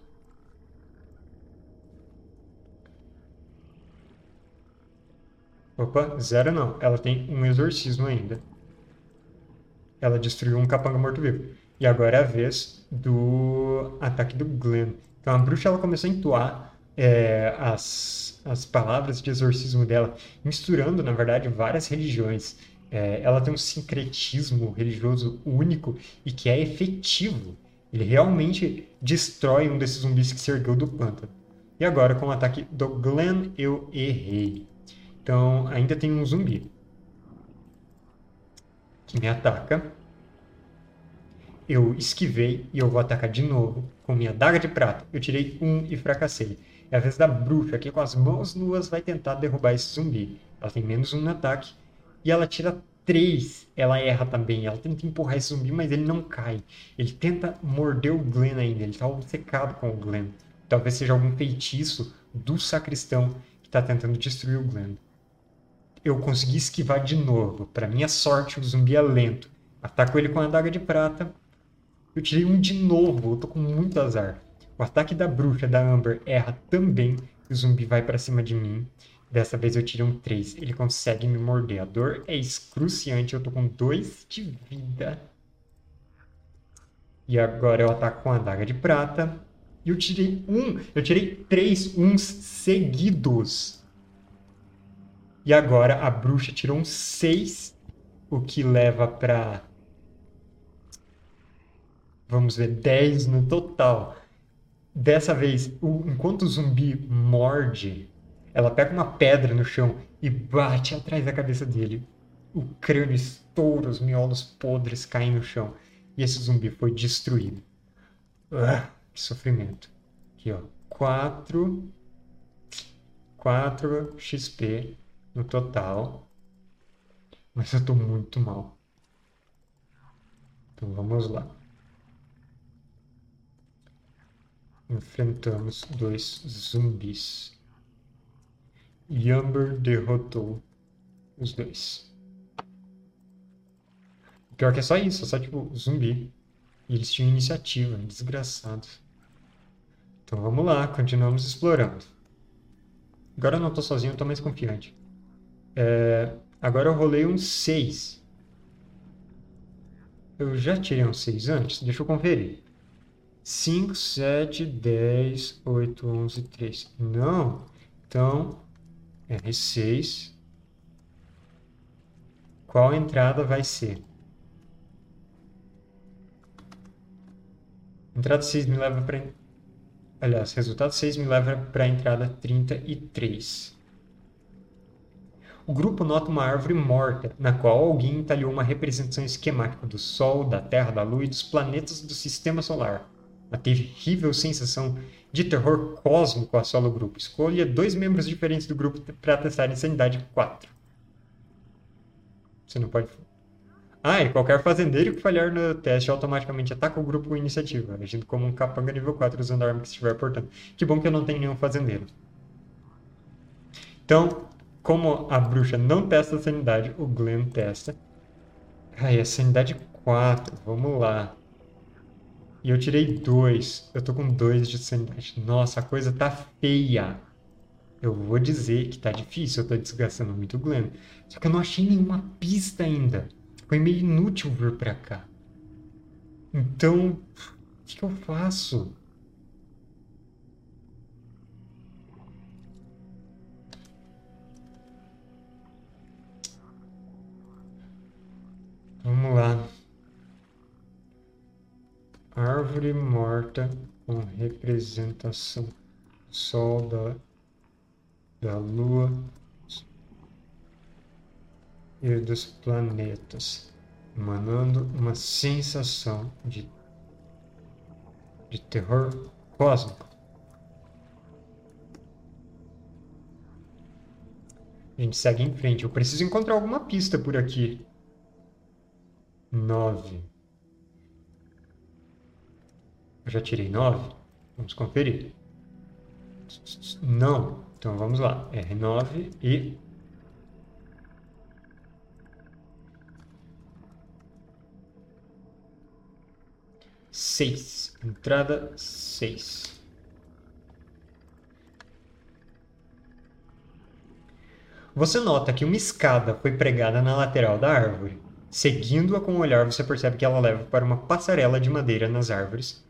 Opa, zero não. Ela tem um exorcismo ainda. Ela destruiu um capanga morto-vivo. E agora é a vez do ataque do Glenn. Então a bruxa ela começou a entoar é, as, as palavras de exorcismo dela, misturando, na verdade, várias religiões. É, ela tem um sincretismo religioso único e que é efetivo. Ele realmente destrói um desses zumbis que se ergueu do pântano. E agora, com o ataque do Glenn, eu errei. Então, ainda tem um zumbi que me ataca. Eu esquivei e eu vou atacar de novo com minha daga de prata. Eu tirei um e fracassei. É a vez da bruxa, que com as mãos nuas vai tentar derrubar esse zumbi. Ela tem menos um no ataque. E ela tira três. Ela erra também. Ela tenta empurrar esse zumbi, mas ele não cai. Ele tenta morder o Glenn ainda. Ele está obcecado com o Glenn. Talvez seja algum feitiço do sacristão que está tentando destruir o Glenn eu consegui esquivar de novo. Para minha sorte, o zumbi é lento. Ataco ele com a adaga de prata. Eu tirei um de novo. Eu tô com muito azar. O ataque da bruxa, da Amber, erra também. O zumbi vai para cima de mim. Dessa vez eu tirei um 3. Ele consegue me morder. A dor é excruciante. Eu tô com 2 de vida. E agora eu ataco com a adaga de prata. E eu tirei um. Eu tirei três uns seguidos. E agora a bruxa tirou um 6, o que leva para. Vamos ver, 10 no total. Dessa vez, o, enquanto o zumbi morde, ela pega uma pedra no chão e bate atrás da cabeça dele. O crânio estoura, os miolos podres caem no chão. E esse zumbi foi destruído. Ah, que sofrimento. Aqui, ó. 4. 4 XP no total. Mas eu tô muito mal. Então vamos lá. Enfrentamos dois zumbis. Yamber derrotou os dois. O pior que é só isso, é só tipo zumbi. E eles tinham iniciativa, desgraçados. Então vamos lá, continuamos explorando. Agora eu não tô sozinho, eu tô mais confiante. É, agora eu rolei um 6. Eu já tirei um 6 antes? Deixa eu conferir. 5, 7, 10, 8, 11, 3. Não. Então, R6. Qual entrada vai ser? Entrada 6 me leva para... Aliás, resultado 6 me leva para a entrada 33. O grupo nota uma árvore morta, na qual alguém entalhou uma representação esquemática do Sol, da Terra, da Lua e dos planetas do Sistema Solar. Uma terrível sensação de terror cósmico assola o grupo. Escolha dois membros diferentes do grupo para testar insanidade 4. Você não pode. Ah, e qualquer fazendeiro que falhar no teste automaticamente ataca o grupo com iniciativa, agindo como um capanga nível 4 usando a arma que estiver portando. Que bom que eu não tenho nenhum fazendeiro. Então, como a bruxa não testa a sanidade, o Glenn testa. Ai, a sanidade 4. Vamos lá. E eu tirei dois. Eu tô com dois de sanidade. Nossa, a coisa tá feia. Eu vou dizer que tá difícil, eu tô desgastando muito o Glenn. Só que eu não achei nenhuma pista ainda. Foi meio inútil vir pra cá. Então, o que, que eu faço? Vamos lá árvore morta com representação do sol, da, da lua e dos planetas, emanando uma sensação de, de terror cósmico. A gente segue em frente. Eu preciso encontrar alguma pista por aqui. Nove. Eu já tirei nove? Vamos conferir. Não. Então vamos lá. R9 e... Seis. Entrada seis. Você nota que uma escada foi pregada na lateral da árvore. Seguindo-a com o olhar, você percebe que ela leva para uma passarela de madeira nas árvores,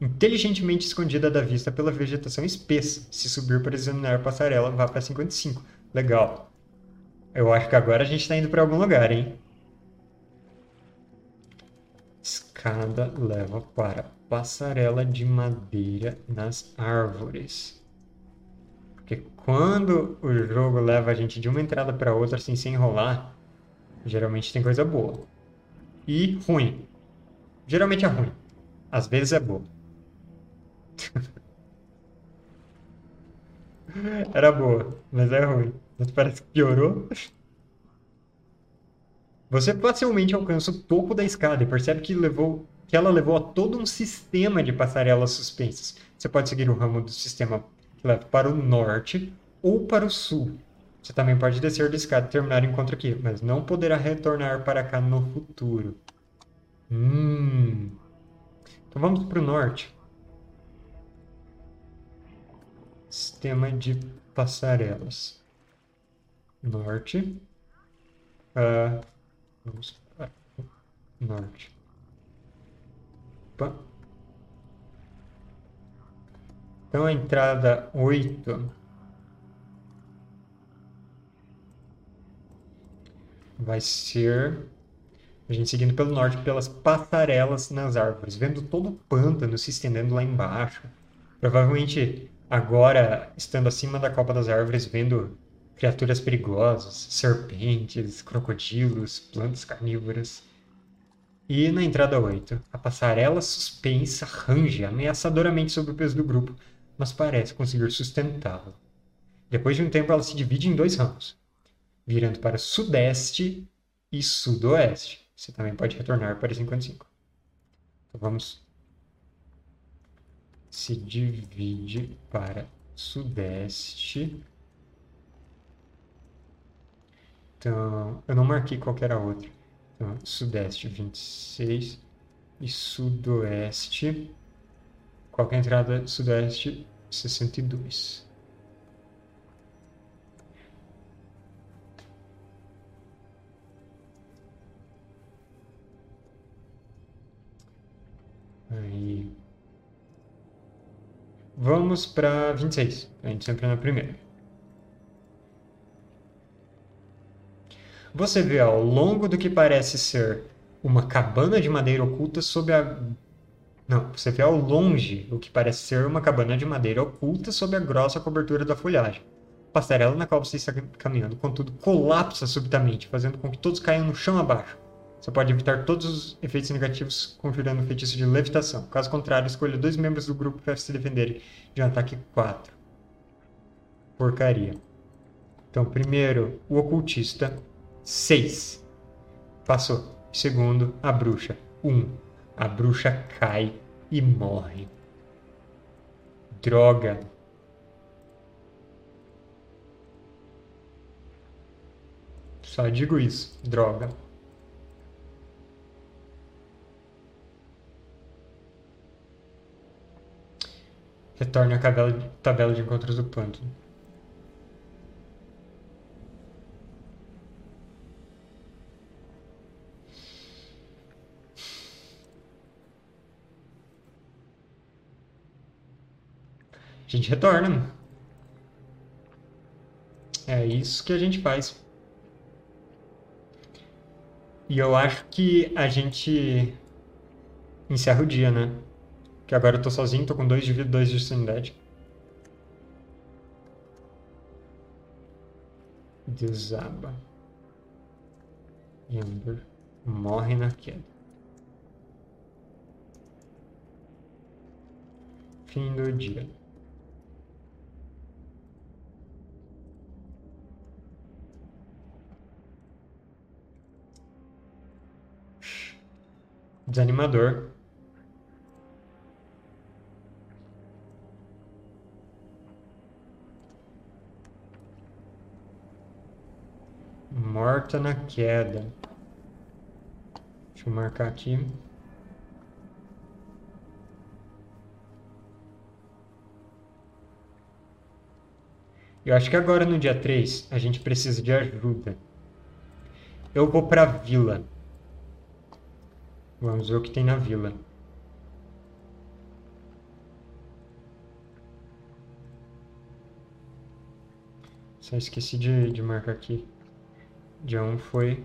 inteligentemente escondida da vista pela vegetação espessa. Se subir para examinar a passarela, vá para 55. Legal. Eu acho que agora a gente está indo para algum lugar, hein? Escada leva para passarela de madeira nas árvores. Porque quando o jogo leva a gente de uma entrada para outra assim, sem enrolar, geralmente tem coisa boa. E ruim. Geralmente é ruim. Às vezes é boa. [laughs] Era boa, mas é ruim. Mas parece que piorou. Você facilmente alcança o topo da escada e percebe que, levou, que ela levou a todo um sistema de passarelas suspensas. Você pode seguir o ramo do sistema que leva para o norte ou para o sul. Você também pode descer da escada e terminar o encontro aqui, mas não poderá retornar para cá no futuro. Hum. Então vamos para o norte. Sistema de passarelas. Norte. Uh, vamos para norte. Opa. Então a entrada 8 vai ser a gente seguindo pelo norte pelas passarelas nas árvores, vendo todo o pântano se estendendo lá embaixo. Provavelmente agora estando acima da copa das árvores, vendo criaturas perigosas, serpentes, crocodilos, plantas carnívoras. E na entrada 8, a passarela suspensa range ameaçadoramente sobre o peso do grupo, mas parece conseguir sustentá-lo. Depois de um tempo, ela se divide em dois ramos, virando para sudeste e sudoeste. Você também pode retornar para 55. Então vamos. Se divide para sudeste. Então, eu não marquei qual era a outra. Então, sudeste 26 e sudoeste. Qual é a entrada sudoeste? 62. Aí. Vamos para 26. A gente sempre na primeira. Você vê ao longo do que parece ser uma cabana de madeira oculta sob a. Não, você vê ao longe o que parece ser uma cabana de madeira oculta sob a grossa cobertura da folhagem. A passarela na qual você está caminhando, contudo, colapsa subitamente, fazendo com que todos caiam no chão abaixo. Você pode evitar todos os efeitos negativos configurando o feitiço de levitação. Caso contrário, escolha dois membros do grupo para se defenderem de um ataque 4. Porcaria. Então, primeiro, o ocultista. 6. Passou. Segundo, a bruxa. 1. Um. A bruxa cai e morre. Droga. Só digo isso. Droga. Retorne à tabela, de encontros do pântano. A gente retorna. É isso que a gente faz. E eu acho que a gente encerra o dia, né? Que agora eu tô sozinho, tô com 2 de vida, 2 de sanidade. Desaba. Ember morre na queda. Fim do dia. Desanimador. Morta na queda. Deixa eu marcar aqui. Eu acho que agora no dia 3 a gente precisa de ajuda. Eu vou pra vila. Vamos ver o que tem na vila. Só esqueci de, de marcar aqui. Dia 1 um foi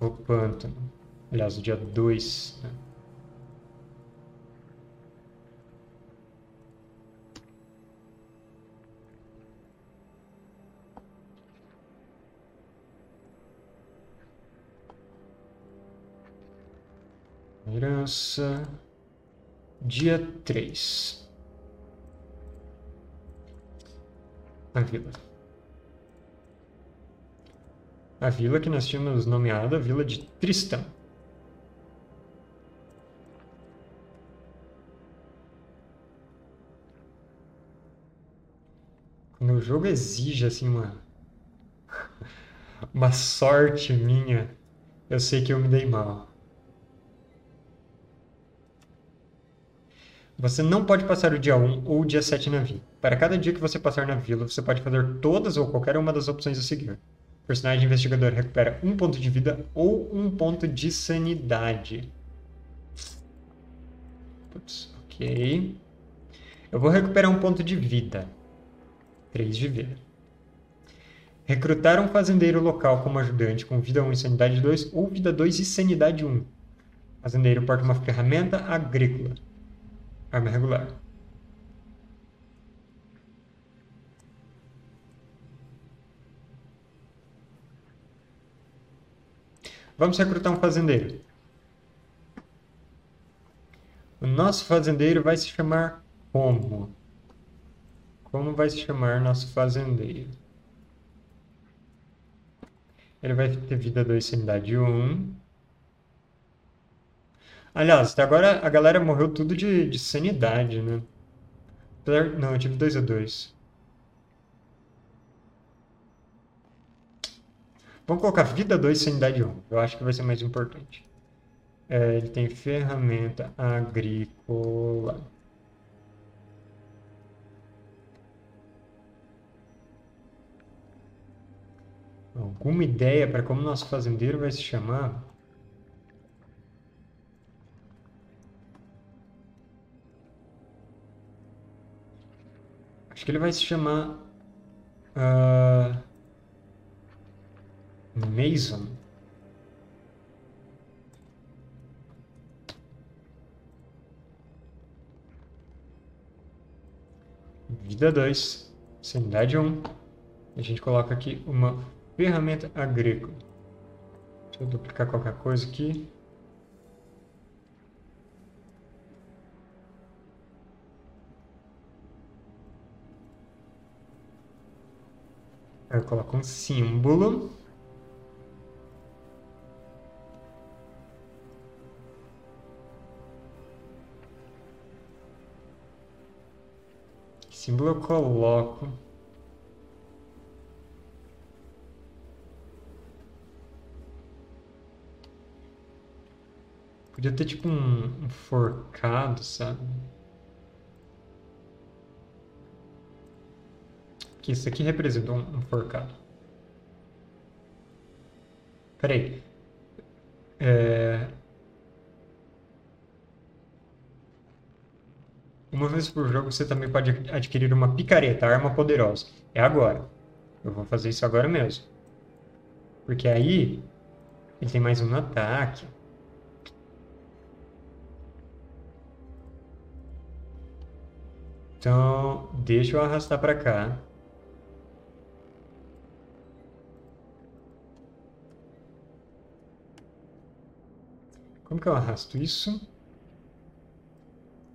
o pântano. Aliás, o dia 2. Né? Herança. Dia 3. A vila. A vila que nós tínhamos nomeado a Vila de Tristão. Quando o jogo exige assim uma [laughs] uma sorte minha, eu sei que eu me dei mal. Você não pode passar o dia 1 ou o dia 7 na vila. Para cada dia que você passar na vila, você pode fazer todas ou qualquer uma das opções a seguir. O personagem investigador recupera um ponto de vida ou um ponto de sanidade. Putz, ok. Eu vou recuperar um ponto de vida. 3 de vida. Recrutar um fazendeiro local como ajudante com vida 1 e sanidade 2 ou vida 2 e sanidade 1. Fazendeiro porta uma ferramenta agrícola. Arma regular. Vamos recrutar um fazendeiro. O nosso fazendeiro vai se chamar como? Como vai se chamar nosso fazendeiro? Ele vai ter vida 2, sanidade 1. Aliás, até agora a galera morreu tudo de, de sanidade, né? Não, eu tive 2 a 2. Vamos colocar vida 2, sanidade 1. Eu acho que vai ser mais importante. É, ele tem ferramenta agrícola. Alguma ideia para como nosso fazendeiro vai se chamar? Acho que ele vai se chamar. Uh, Mason. Vida 2. Sanidade 1. Um. A gente coloca aqui uma ferramenta agrícola. Deixa eu duplicar qualquer coisa aqui. Eu coloco um símbolo. Símbolo eu coloco? Podia ter tipo um, um forcado, sabe? que isso aqui representa um, um forcado. Peraí. É... Uma vez por jogo você também pode adquirir uma picareta, arma poderosa. É agora. Eu vou fazer isso agora mesmo. Porque aí ele tem mais um ataque. Então, deixa eu arrastar para cá. Como que eu arrasto isso?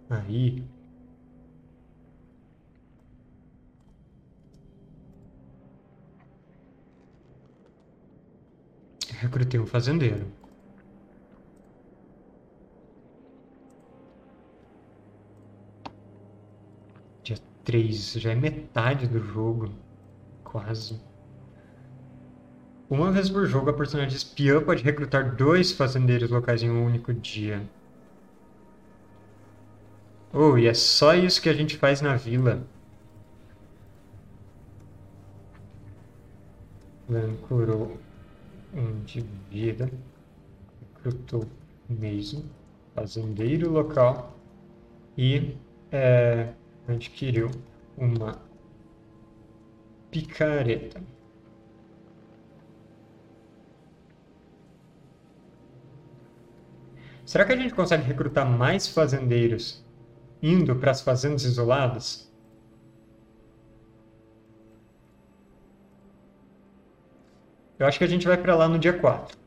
Aí. Recrutei um fazendeiro. Dia 3, já é metade do jogo. Quase. Uma vez por jogo, a personagem espiã pode recrutar dois fazendeiros locais em um único dia. Oh, e é só isso que a gente faz na vila. Lan curou um de vida, recrutou mesmo, fazendeiro local e é, adquiriu uma picareta. Será que a gente consegue recrutar mais fazendeiros indo para as fazendas isoladas? Eu acho que a gente vai para lá no dia 4.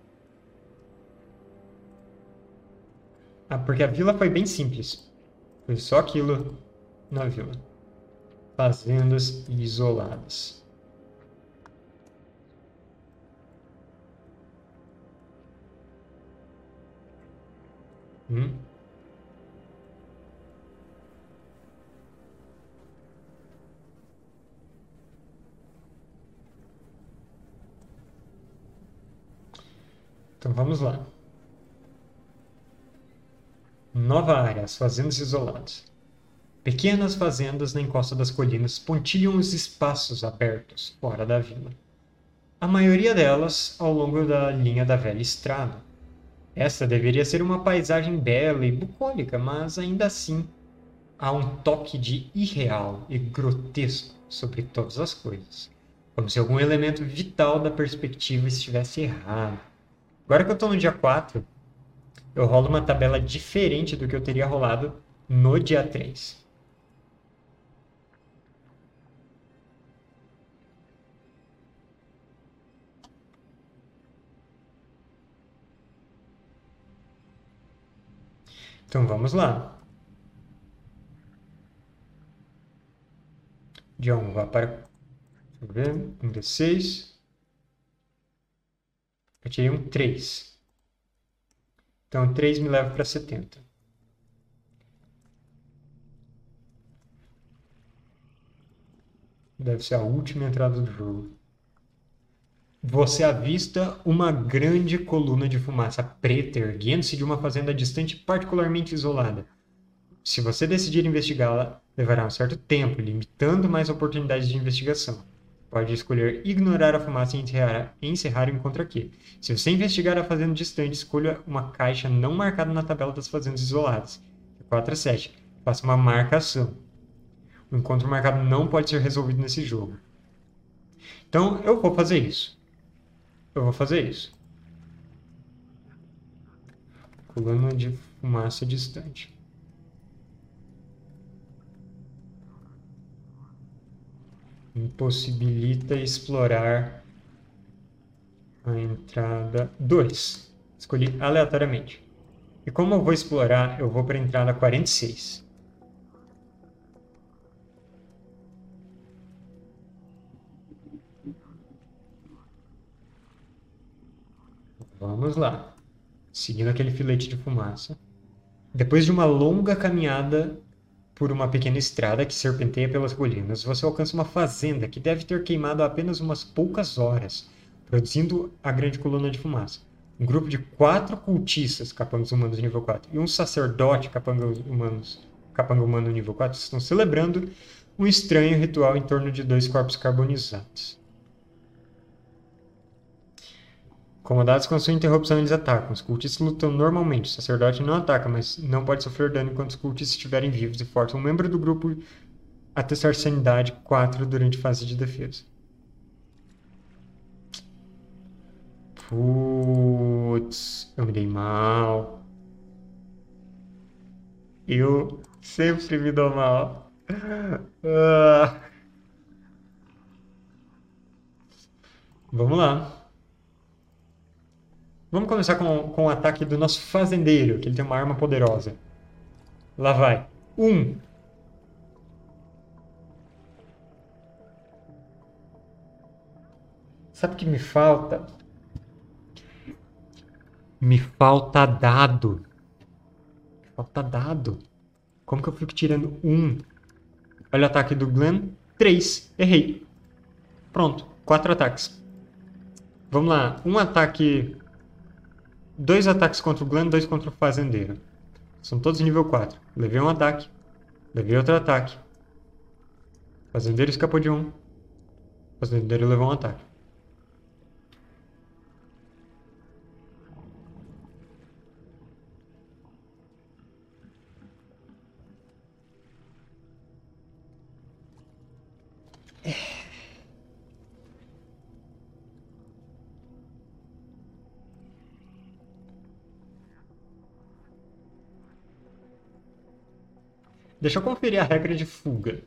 Ah, porque a vila foi bem simples. Foi só aquilo na vila. Fazendas isoladas. Hum? Então vamos lá. Nova área, as fazendas isoladas. Pequenas fazendas na encosta das colinas pontilham os espaços abertos fora da vila. A maioria delas ao longo da linha da velha estrada. Essa deveria ser uma paisagem bela e bucólica, mas ainda assim há um toque de irreal e grotesco sobre todas as coisas, como se algum elemento vital da perspectiva estivesse errado. Agora que eu estou no dia 4, eu rolo uma tabela diferente do que eu teria rolado no dia 3. Então vamos lá. Dia 1 vai para. Deixa eu ver. Um D6. Eu tirei um 3. Então, 3 me leva para 70. Deve ser a última entrada do jogo. Você avista uma grande coluna de fumaça preta erguendo-se de uma fazenda distante particularmente isolada. Se você decidir investigá-la, levará um certo tempo, limitando mais oportunidades de investigação. Pode escolher ignorar a fumaça e encerrar, o encontro aqui. Se você investigar a fazenda distante, escolha uma caixa não marcada na tabela das fazendas isoladas. 4 a 7. Faça uma marcação. O encontro marcado não pode ser resolvido nesse jogo. Então, eu vou fazer isso. Eu vou fazer isso. Coluna de fumaça distante. Impossibilita explorar a entrada 2. Escolhi aleatoriamente. E como eu vou explorar, eu vou para a entrada 46. Vamos lá. Seguindo aquele filete de fumaça. Depois de uma longa caminhada por uma pequena estrada que serpenteia pelas colinas, você alcança uma fazenda que deve ter queimado apenas umas poucas horas, produzindo a grande coluna de fumaça. Um grupo de quatro cultistas, capangas humanos nível 4, e um sacerdote, capangas humanos, capanga humano nível 4, estão celebrando um estranho ritual em torno de dois corpos carbonizados. Comandados com sua interrupção, eles atacam. Os cultistas lutam normalmente. O sacerdote não ataca, mas não pode sofrer dano enquanto os cultistas estiverem vivos e força um membro do grupo a testar sanidade 4 durante fase de defesa. Putz, eu me dei mal. Eu sempre me dou mal. Ah. Vamos lá. Vamos começar com, com o ataque do nosso fazendeiro, que ele tem uma arma poderosa. Lá vai. Um. Sabe o que me falta? Me falta dado. Falta dado. Como que eu fico tirando um? Olha o ataque do Glenn. Três. Errei. Pronto. Quatro ataques. Vamos lá. Um ataque. Dois ataques contra o Glenn, dois contra o Fazendeiro. São todos nível 4. Levei um ataque. Levei outro ataque. Fazendeiro escapou de um. Fazendeiro levou um ataque. Deixa eu conferir a regra de fuga.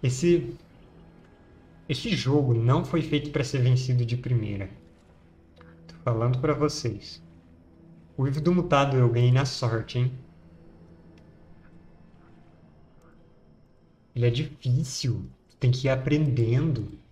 Esse esse jogo não foi feito para ser vencido de primeira. Tô falando para vocês. O Ivo do Mutado eu ganhei na sorte, hein? Ele é difícil. Tem que ir aprendendo.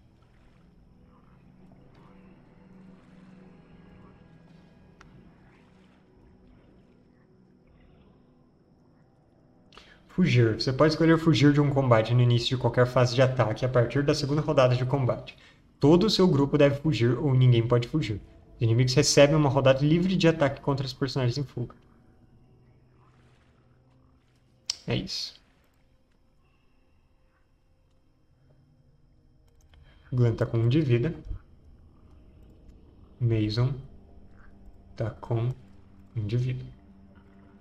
Fugir. Você pode escolher fugir de um combate no início de qualquer fase de ataque a partir da segunda rodada de combate. Todo o seu grupo deve fugir ou ninguém pode fugir. Os inimigos recebem uma rodada livre de ataque contra os personagens em fuga. É isso. Glenn tá com um de vida. Mason tá com um de vida.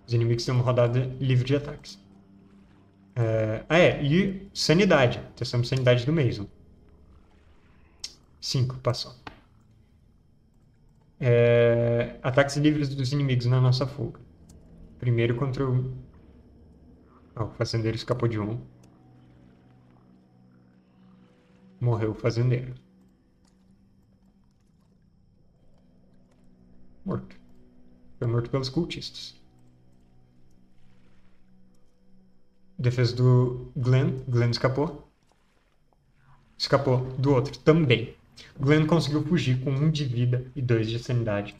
Os inimigos têm uma rodada livre de ataques. É, ah, é, e sanidade. Testamos sanidade do Mason. 5, passou. É, ataques livres dos inimigos na nossa fuga. Primeiro contra o. Oh, o fazendeiro escapou de um. Morreu o fazendeiro. Morto. Foi morto pelos cultistas. Defesa do Glenn. Glenn escapou. Escapou do outro também. Glenn conseguiu fugir com um de vida e dois de sanidade.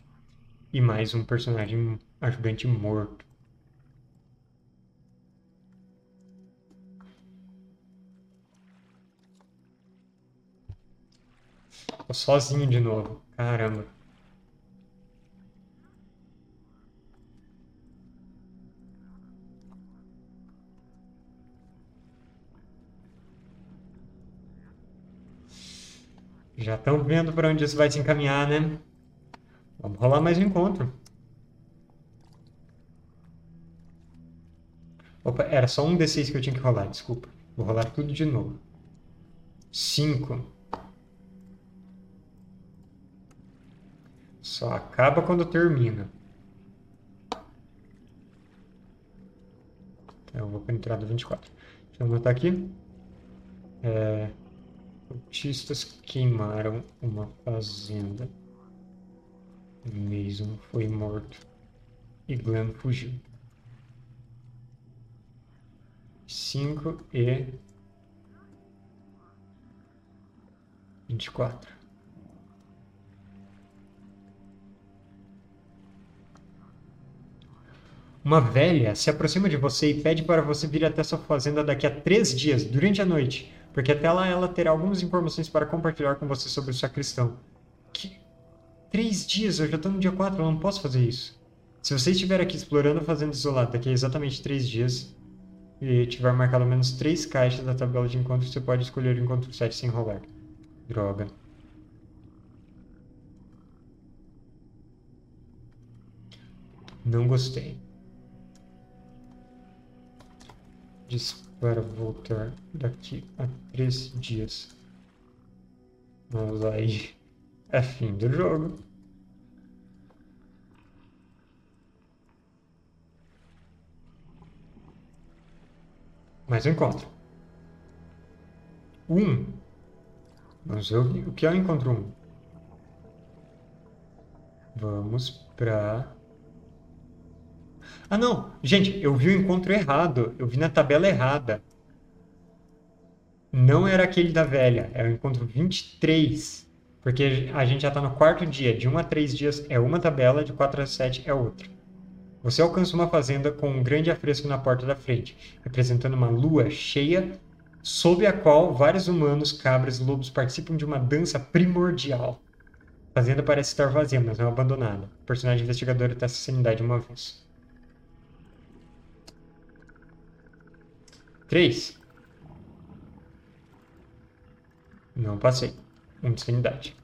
E mais um personagem ajudante morto. Tô sozinho de novo. Caramba. Já estão vendo para onde isso vai se encaminhar, né? Vamos rolar mais um encontro. Opa, era só um D6 que eu tinha que rolar, desculpa. Vou rolar tudo de novo. 5. Só acaba quando termina. Eu vou a entrada 24. Deixa eu anotar aqui. É... Cultistas queimaram uma fazenda. Mason foi morto e Glenn fugiu. Cinco e vinte e quatro. Uma velha se aproxima de você e pede para você vir até sua fazenda daqui a três dias, durante a noite. Porque até lá ela terá algumas informações para compartilhar com você sobre o sacristão. Que... Três dias? Eu já estou no dia 4, eu não posso fazer isso. Se você estiver aqui explorando a Fazenda Isolada daqui a exatamente três dias, e tiver marcado ao menos três caixas da tabela de encontro, você pode escolher o encontro 7 sem rolar. Droga. Não gostei. Diz para voltar daqui a três dias. Mas aí é fim do jogo. Mais um encontro. Um. Não sei o que é o encontro um. Vamos para ah, não! Gente, eu vi o encontro errado. Eu vi na tabela errada. Não era aquele da velha. É o encontro 23. Porque a gente já está no quarto dia. De 1 a 3 dias é uma tabela, de 4 a 7 é outra. Você alcança uma fazenda com um grande afresco na porta da frente, representando uma lua cheia, sob a qual vários humanos, cabras e lobos participam de uma dança primordial. A fazenda parece estar vazia, mas não abandonada. O personagem investigador testa a sanidade uma vez. 3. Não passei. Um de sanidade.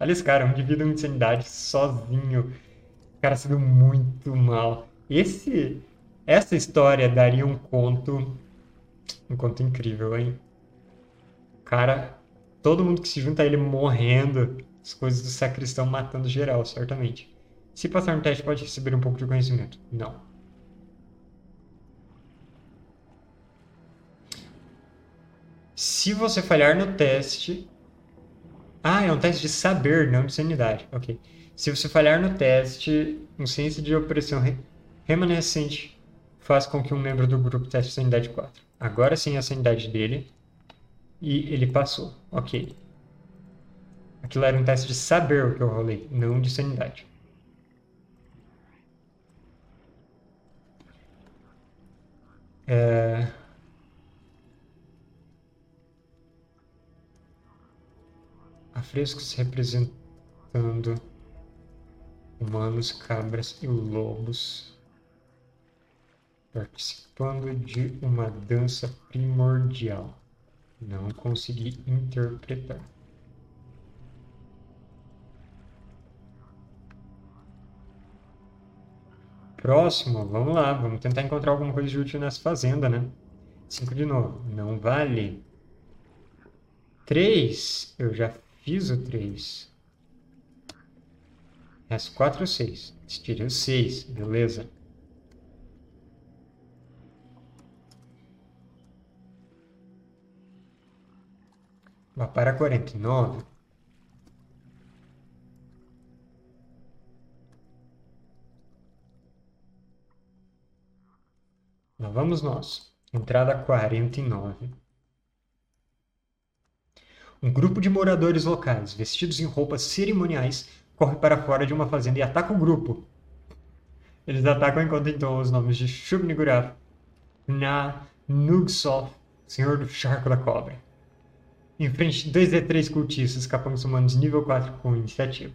Esse cara, um de vida, um de sanidade, sozinho. Cara se deu muito mal. Esse, essa história daria um conto, um conto incrível, hein? Cara, todo mundo que se junta a ele morrendo, as coisas do sacristão matando geral, certamente. Se passar no teste, pode receber um pouco de conhecimento. Não. Se você falhar no teste, ah, é um teste de saber, não de sanidade. Ok. Se você falhar no teste, um ciência de opressão re remanescente faz com que um membro do grupo teste sanidade 4. Agora sim a sanidade dele. E ele passou. Ok. Aquilo era um teste de saber o que eu rolei, não de sanidade. É... afrescos representando humanos, cabras e lobos participando de uma dança primordial. Não consegui interpretar. Próximo, vamos lá, vamos tentar encontrar alguma coisa de útil nessa fazenda, né? 5 de novo, não vale. 3, eu já Fiz o 3. Resta 4 ou 6. Tirei o 6, beleza. Vá para 49. Lá vamos nós. Entrada 49. Um grupo de moradores locais, vestidos em roupas cerimoniais, corre para fora de uma fazenda e ataca o grupo. Eles atacam enquanto entoam os nomes de Shub-Niggurath, Na, Nugsoth, Senhor do Charco da Cobra. Em frente, dois de três cultistas, capangas humanos nível 4 com iniciativa.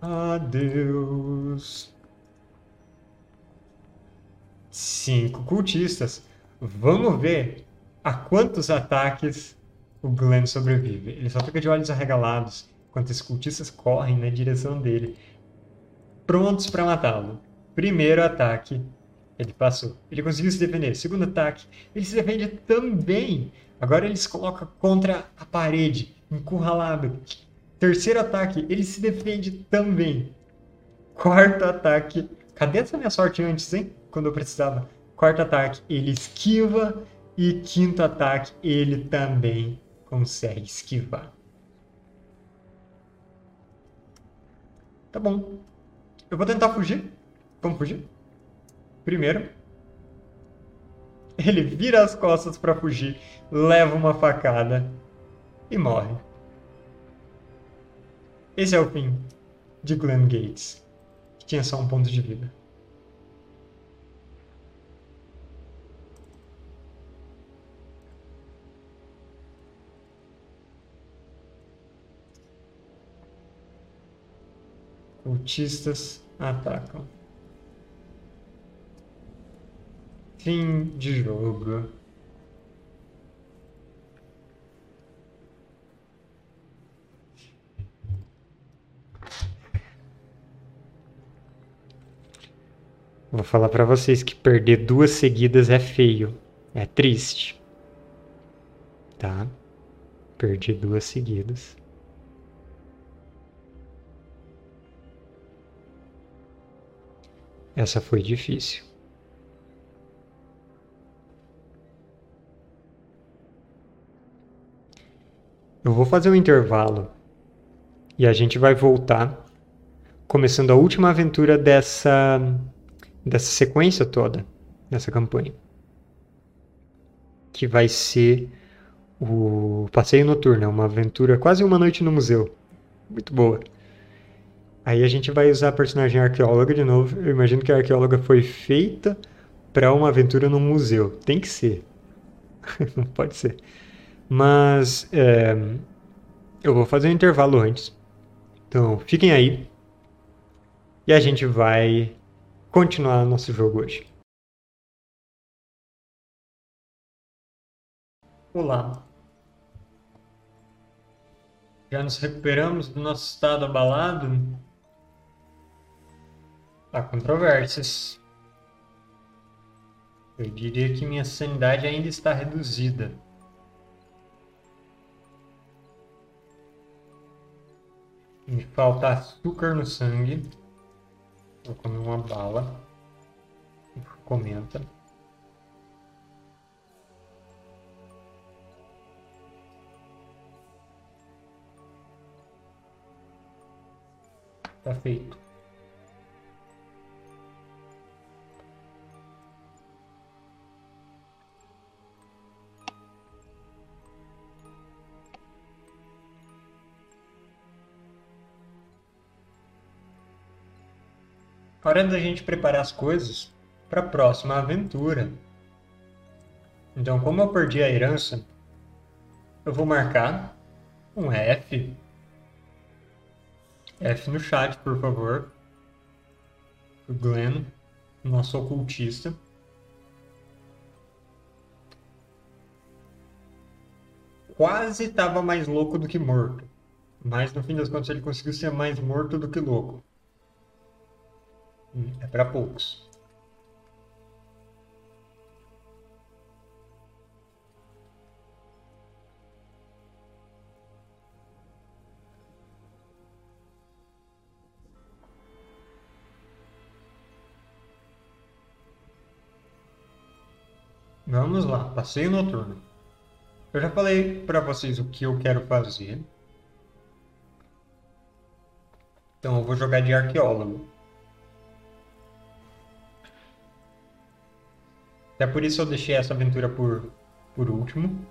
Adeus. Cinco cultistas. Vamos ver a quantos ataques o Glenn sobrevive. Ele só fica de olhos arregalados enquanto os cultistas correm na direção dele, prontos para matá-lo. Primeiro ataque, ele passou. Ele conseguiu se defender. Segundo ataque, ele se defende também. Agora ele se coloca contra a parede, encurralado. Terceiro ataque, ele se defende também. Quarto ataque, cadê essa minha sorte antes, hein? Quando eu precisava. Quarto ataque, ele esquiva. E quinto ataque, ele também consegue esquivar. Tá bom. Eu vou tentar fugir. Vamos fugir? Primeiro. Ele vira as costas para fugir, leva uma facada e morre. Esse é o fim de Glenn Gates, que tinha só um ponto de vida. Cultistas atacam. Fim de jogo. Vou falar para vocês que perder duas seguidas é feio, é triste. Tá? Perdi duas seguidas. Essa foi difícil. Eu vou fazer um intervalo e a gente vai voltar, começando a última aventura dessa, dessa sequência toda, dessa campanha. Que vai ser o Passeio Noturno, é uma aventura quase uma noite no museu. Muito boa. Aí a gente vai usar a personagem arqueóloga de novo. Eu imagino que a arqueóloga foi feita para uma aventura no museu. Tem que ser. [laughs] Não pode ser. Mas é, eu vou fazer um intervalo antes. Então fiquem aí. E a gente vai continuar nosso jogo hoje. Olá. Já nos recuperamos do nosso estado abalado? Há controvérsias. Eu diria que minha sanidade ainda está reduzida. Me falta açúcar no sangue. Vou comer uma bala. Comenta. Tá feito. Hora da gente preparar as coisas para a próxima aventura. Então, como eu perdi a herança, eu vou marcar um F. F no chat, por favor. O Glenn, nosso ocultista. Quase estava mais louco do que morto. Mas no fim das contas ele conseguiu ser mais morto do que louco. É para poucos. Vamos lá, passeio noturno. Eu já falei para vocês o que eu quero fazer. Então eu vou jogar de arqueólogo. Até por isso eu deixei essa aventura por, por último.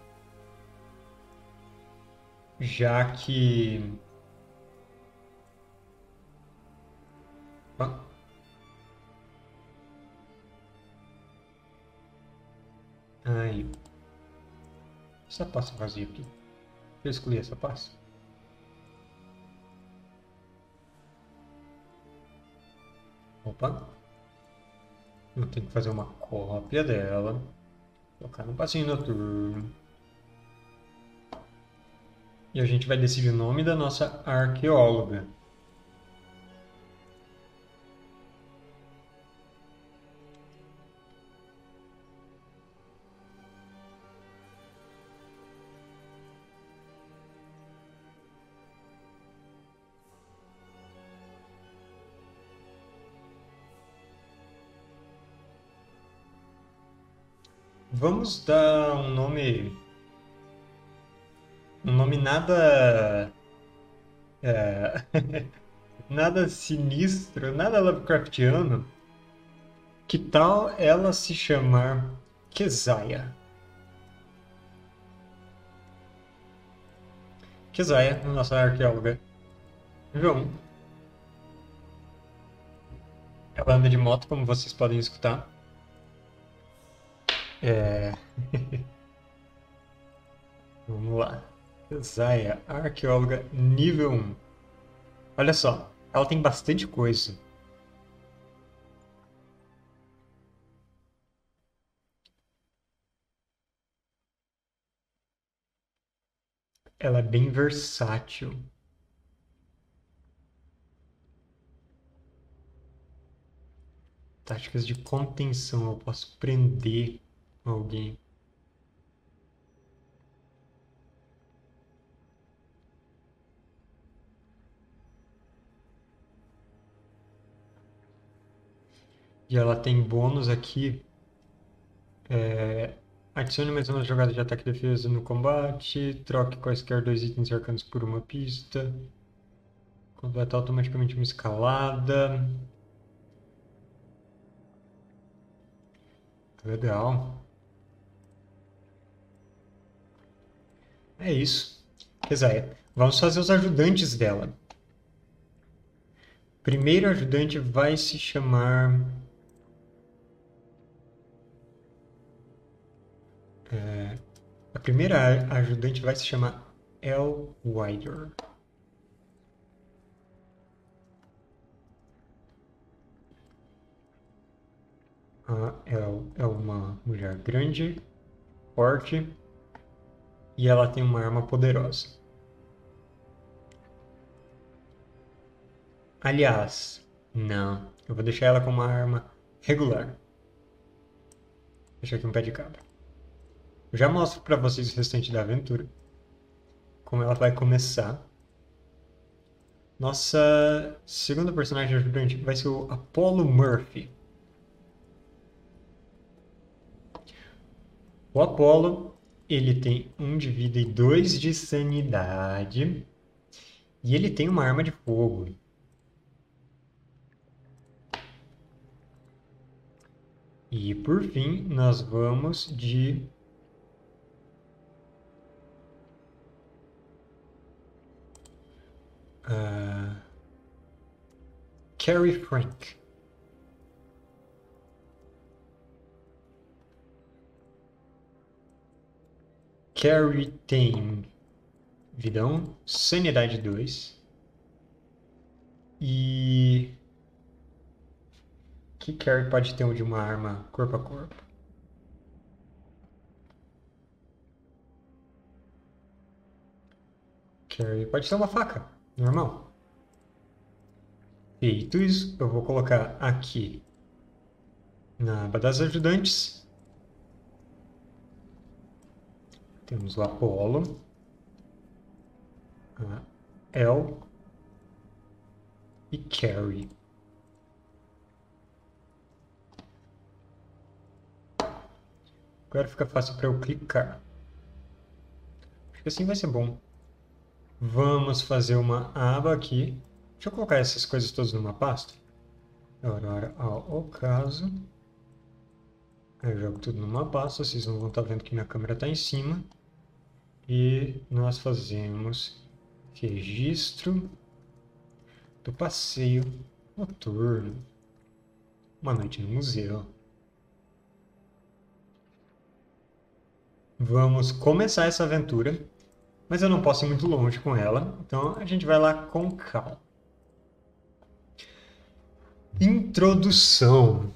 Já que. Ah. Aí. Essa passa vazia aqui. Eu excluir essa passa. Opa. Eu tenho que fazer uma cópia dela. Colocar no passinho noturno. E a gente vai decidir o nome da nossa arqueóloga. Vamos dar um nome. Um nome nada. É, [laughs] nada sinistro, nada Lovecraftiano. Que tal ela se chamar Keziah? Keziah, nossa arqueóloga. João. Ela anda de moto, como vocês podem escutar. É... [laughs] Vamos lá. Zaya, arqueóloga nível 1. Olha só, ela tem bastante coisa. Ela é bem versátil. Táticas de contenção, eu posso prender alguém E ela tem bônus aqui. É, Adicione mais uma jogada de ataque e defesa no combate. Troque quaisquer dois itens arcanos por uma pista. Completa automaticamente uma escalada. Legal. É isso. Exaia. Vamos fazer os ajudantes dela. Primeiro ajudante vai se chamar. É, a primeira ajudante vai se chamar El Wider. A El é uma mulher grande, forte e ela tem uma arma poderosa. Aliás, não. Eu vou deixar ela com uma arma regular. Deixa aqui um pé de cabra. Eu já mostro para vocês o restante da aventura. Como ela vai começar. Nossa segunda personagem ajudante vai ser o Apollo Murphy. O Apollo, ele tem um de vida e dois de sanidade. E ele tem uma arma de fogo. E por fim, nós vamos de uh, Carrie Frank. Carrie tem vidão, sanidade 2 e que Carrie pode ter de uma arma corpo a corpo? Carrie pode ter uma faca, normal. Feito isso, eu vou colocar aqui na aba das ajudantes. Temos o Apollo, a El e Carrie. Agora fica fácil para eu clicar. Acho que assim vai ser bom. Vamos fazer uma aba aqui. Deixa eu colocar essas coisas todas numa pasta. Agora, ao caso. Eu jogo tudo numa pasta. Vocês não vão estar tá vendo que minha câmera está em cima. E nós fazemos registro do passeio noturno. Uma noite no museu. Vamos começar essa aventura, mas eu não posso ir muito longe com ela, então a gente vai lá com calma. Introdução.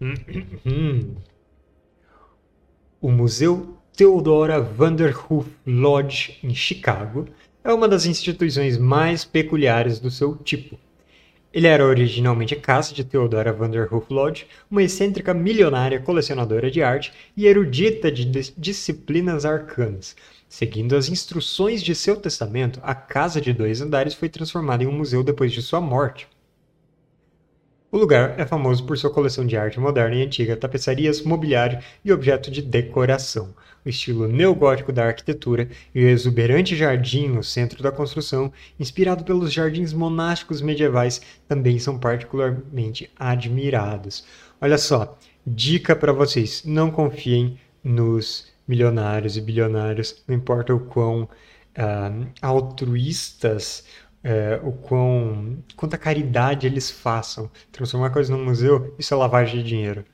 [clears throat] o Museu Theodora Vanderhoof Lodge, em Chicago, é uma das instituições mais peculiares do seu tipo. Ele era originalmente a casa de Theodora Vanderhoof Lodge, uma excêntrica milionária colecionadora de arte e erudita de disciplinas arcanas. Seguindo as instruções de seu testamento, a casa de dois andares foi transformada em um museu depois de sua morte. O lugar é famoso por sua coleção de arte moderna e antiga, tapeçarias, mobiliário e objeto de decoração. O estilo neogótico da arquitetura e o exuberante jardim no centro da construção, inspirado pelos jardins monásticos medievais, também são particularmente admirados. Olha só, dica para vocês: não confiem nos milionários e bilionários, não importa o quão uh, altruístas é, o quão, quanta caridade eles façam. Transformar coisas num museu, isso é lavagem de dinheiro.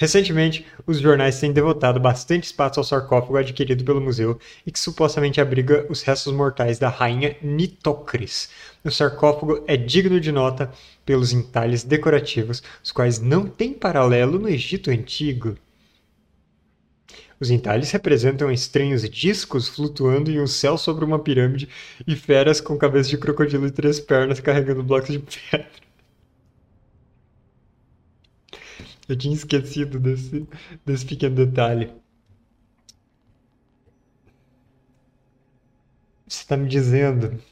Recentemente, os jornais têm devotado bastante espaço ao sarcófago adquirido pelo museu e que supostamente abriga os restos mortais da rainha Nitocris. O sarcófago é digno de nota pelos entalhes decorativos, os quais não têm paralelo no Egito Antigo. Os entalhes representam estranhos discos flutuando em um céu sobre uma pirâmide e feras com cabeça de crocodilo e três pernas carregando blocos de pedra. Eu tinha esquecido desse, desse pequeno detalhe. Você está me dizendo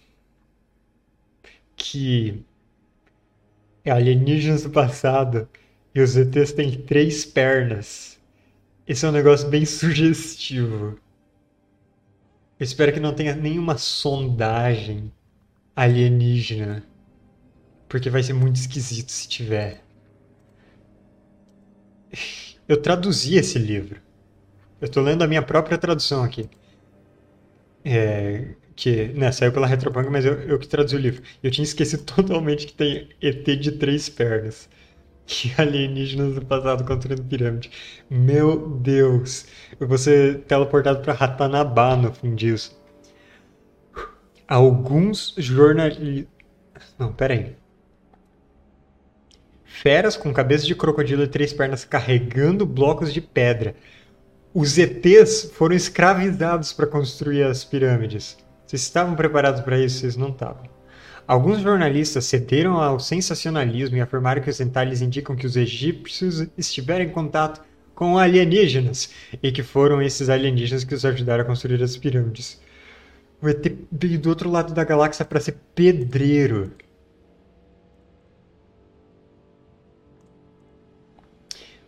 que alienígenas do passado e os ETs têm três pernas Esse é um negócio bem sugestivo. Eu espero que não tenha nenhuma sondagem alienígena. Porque vai ser muito esquisito se tiver. Eu traduzi esse livro. Eu tô lendo a minha própria tradução aqui. É, que né, saiu pela Retropunk, mas eu, eu que traduzi o livro. Eu tinha esquecido [laughs] totalmente que tem ET de três pernas. E [laughs] alienígenas do passado construindo pirâmide. Meu Deus! Eu vou ser teleportado para Ratanabá no fim disso. Alguns jornalistas. Não, peraí. Feras com cabeça de crocodilo e três pernas carregando blocos de pedra. Os ETs foram escravizados para construir as pirâmides. Vocês estavam preparados para isso? Vocês não estavam. Alguns jornalistas cederam ao sensacionalismo e afirmaram que os detalhes indicam que os egípcios estiveram em contato com alienígenas e que foram esses alienígenas que os ajudaram a construir as pirâmides. O ET veio do outro lado da galáxia para ser pedreiro.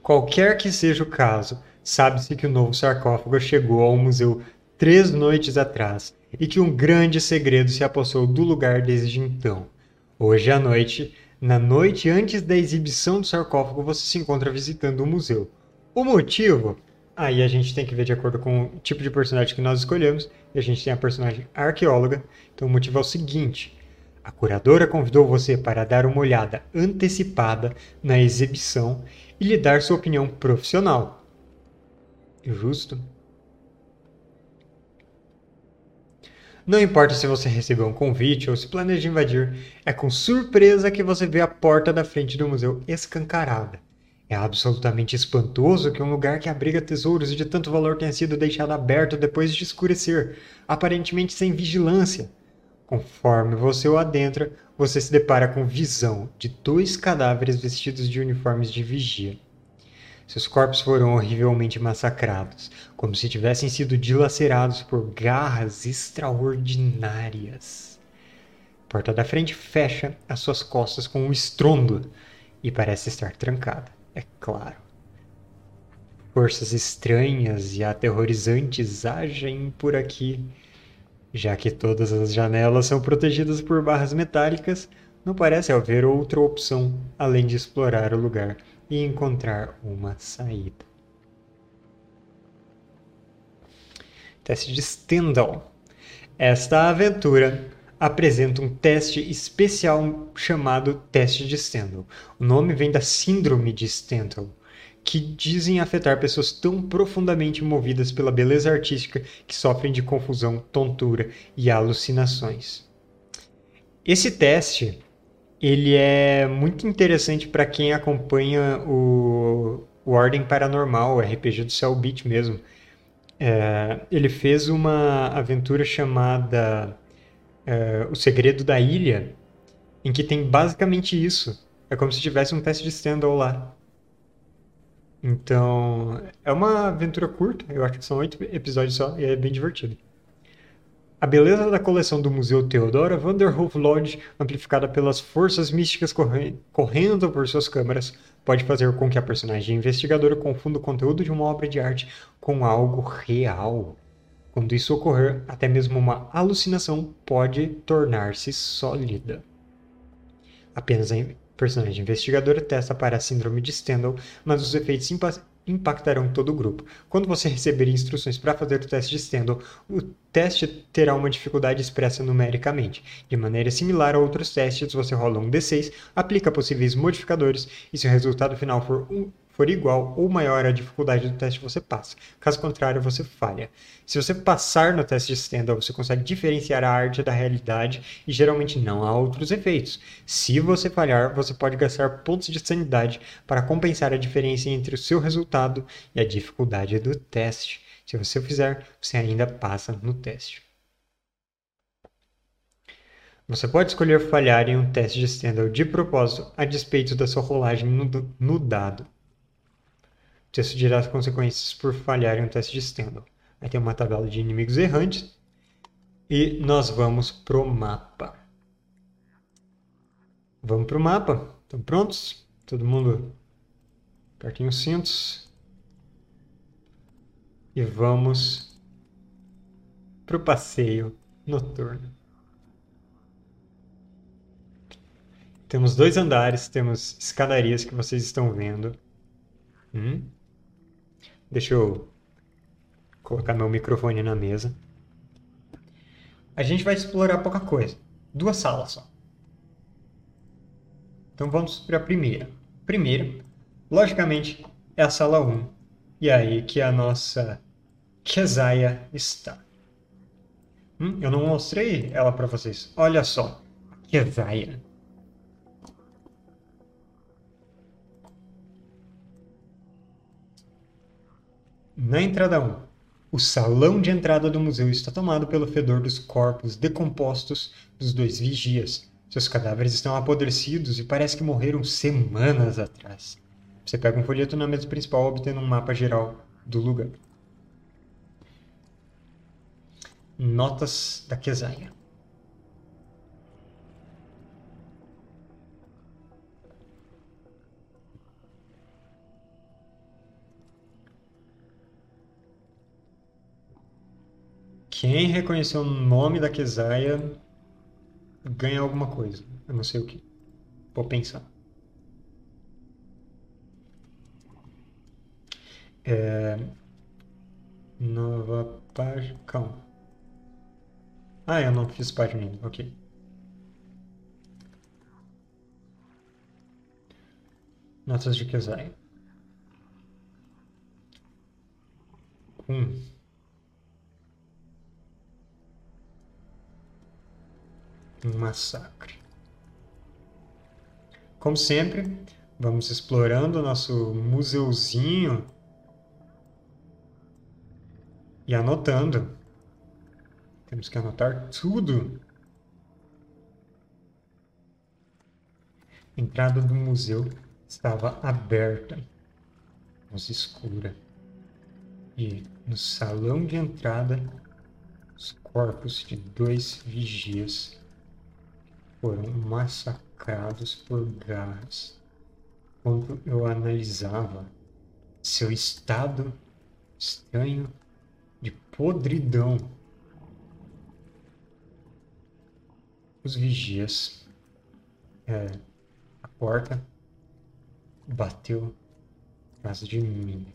Qualquer que seja o caso, sabe-se que o novo sarcófago chegou ao museu três noites atrás e que um grande segredo se apossou do lugar desde então. Hoje à noite, na noite antes da exibição do sarcófago, você se encontra visitando o museu. O motivo? Aí a gente tem que ver de acordo com o tipo de personagem que nós escolhemos. E a gente tem a personagem arqueóloga. Então o motivo é o seguinte: a curadora convidou você para dar uma olhada antecipada na exibição e lhe dar sua opinião profissional. Justo? Não importa se você recebeu um convite ou se planeja invadir, é com surpresa que você vê a porta da frente do museu escancarada. É absolutamente espantoso que um lugar que abriga tesouros de tanto valor tenha sido deixado aberto depois de escurecer, aparentemente sem vigilância. Conforme você o adentra, você se depara com visão de dois cadáveres vestidos de uniformes de vigia. Seus corpos foram horrivelmente massacrados, como se tivessem sido dilacerados por garras extraordinárias. A porta da frente fecha às suas costas com um estrondo e parece estar trancada, é claro. Forças estranhas e aterrorizantes agem por aqui. Já que todas as janelas são protegidas por barras metálicas, não parece haver outra opção além de explorar o lugar e encontrar uma saída. Teste de Stendhal. Esta aventura apresenta um teste especial chamado teste de Stendhal. O nome vem da síndrome de Stendhal, que dizem afetar pessoas tão profundamente movidas pela beleza artística que sofrem de confusão, tontura e alucinações. Esse teste ele é muito interessante para quem acompanha o, o Ordem Paranormal, o RPG do Cellbit mesmo. É, ele fez uma aventura chamada é, O Segredo da Ilha, em que tem basicamente isso. É como se tivesse um teste de stand-all lá. Então, é uma aventura curta, eu acho que são oito episódios só, e é bem divertido. A beleza da coleção do Museu Theodora Vanderhoof Lodge, amplificada pelas forças místicas correndo por suas câmaras, pode fazer com que a personagem investigadora confunda o conteúdo de uma obra de arte com algo real. Quando isso ocorrer, até mesmo uma alucinação pode tornar-se sólida. Apenas a personagem investigadora testa para a síndrome de Stendhal, mas os efeitos impactarão todo o grupo. Quando você receber instruções para fazer o teste de Stendhal, o teste terá uma dificuldade expressa numericamente. De maneira similar a outros testes, você rola um D6, aplica possíveis modificadores e se o resultado final for um, for igual ou maior a dificuldade do teste, você passa. Caso contrário, você falha. Se você passar no teste de Stendhal, você consegue diferenciar a arte da realidade e geralmente não há outros efeitos. Se você falhar, você pode gastar pontos de sanidade para compensar a diferença entre o seu resultado e a dificuldade do teste. Se você fizer, você ainda passa no teste. Você pode escolher falhar em um teste de Stendhal de propósito, a despeito da sua rolagem no, no dado. O dirá as consequências por falhar em um teste de Stendhal. Aí tem uma tabela de inimigos errantes. E nós vamos pro mapa. Vamos pro mapa. Estão prontos? Todo mundo apertem os cintos. e vamos para o passeio noturno. Temos dois andares, temos escadarias que vocês estão vendo. Hum? Deixa eu colocar meu microfone na mesa. A gente vai explorar pouca coisa. Duas salas só. Então vamos para a primeira. Primeira, logicamente, é a sala 1. E é aí que a nossa Kesaia está. Hum, eu não mostrei ela para vocês. Olha só. Kesaia. Na entrada 1, o salão de entrada do museu está tomado pelo fedor dos corpos decompostos dos dois vigias. Seus cadáveres estão apodrecidos e parece que morreram semanas atrás. Você pega um folheto na mesa principal, obtendo um mapa geral do lugar. Notas da Quesaia. Quem reconheceu o nome da Kesaia ganha alguma coisa. Eu não sei o que. Vou pensar. É... Nova página. Calma. Ah, eu não fiz página ainda. Ok. Notas de Kesaia. Um. Um massacre. Como sempre, vamos explorando o nosso museuzinho e anotando. Temos que anotar tudo. A entrada do museu estava aberta, mas escura. E no salão de entrada, os corpos de dois vigias foram massacrados por garras. Quando eu analisava seu estado estranho de podridão, os vigias, é, a porta bateu atrás de mim,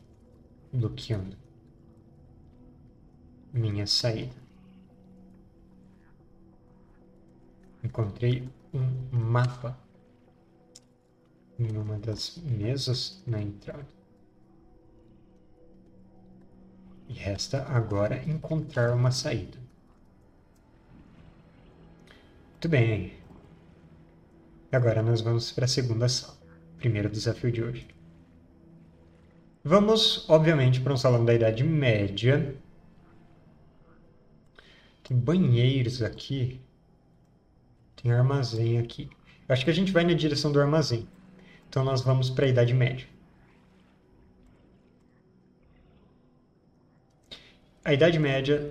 bloqueando minha saída. Encontrei um mapa em uma das mesas na entrada. E resta agora encontrar uma saída. Muito bem. Agora nós vamos para a segunda sala. Primeiro desafio de hoje. Vamos, obviamente, para um salão da Idade Média. Tem banheiros aqui tem armazém aqui. Eu acho que a gente vai na direção do armazém. Então nós vamos para a Idade Média. A Idade Média.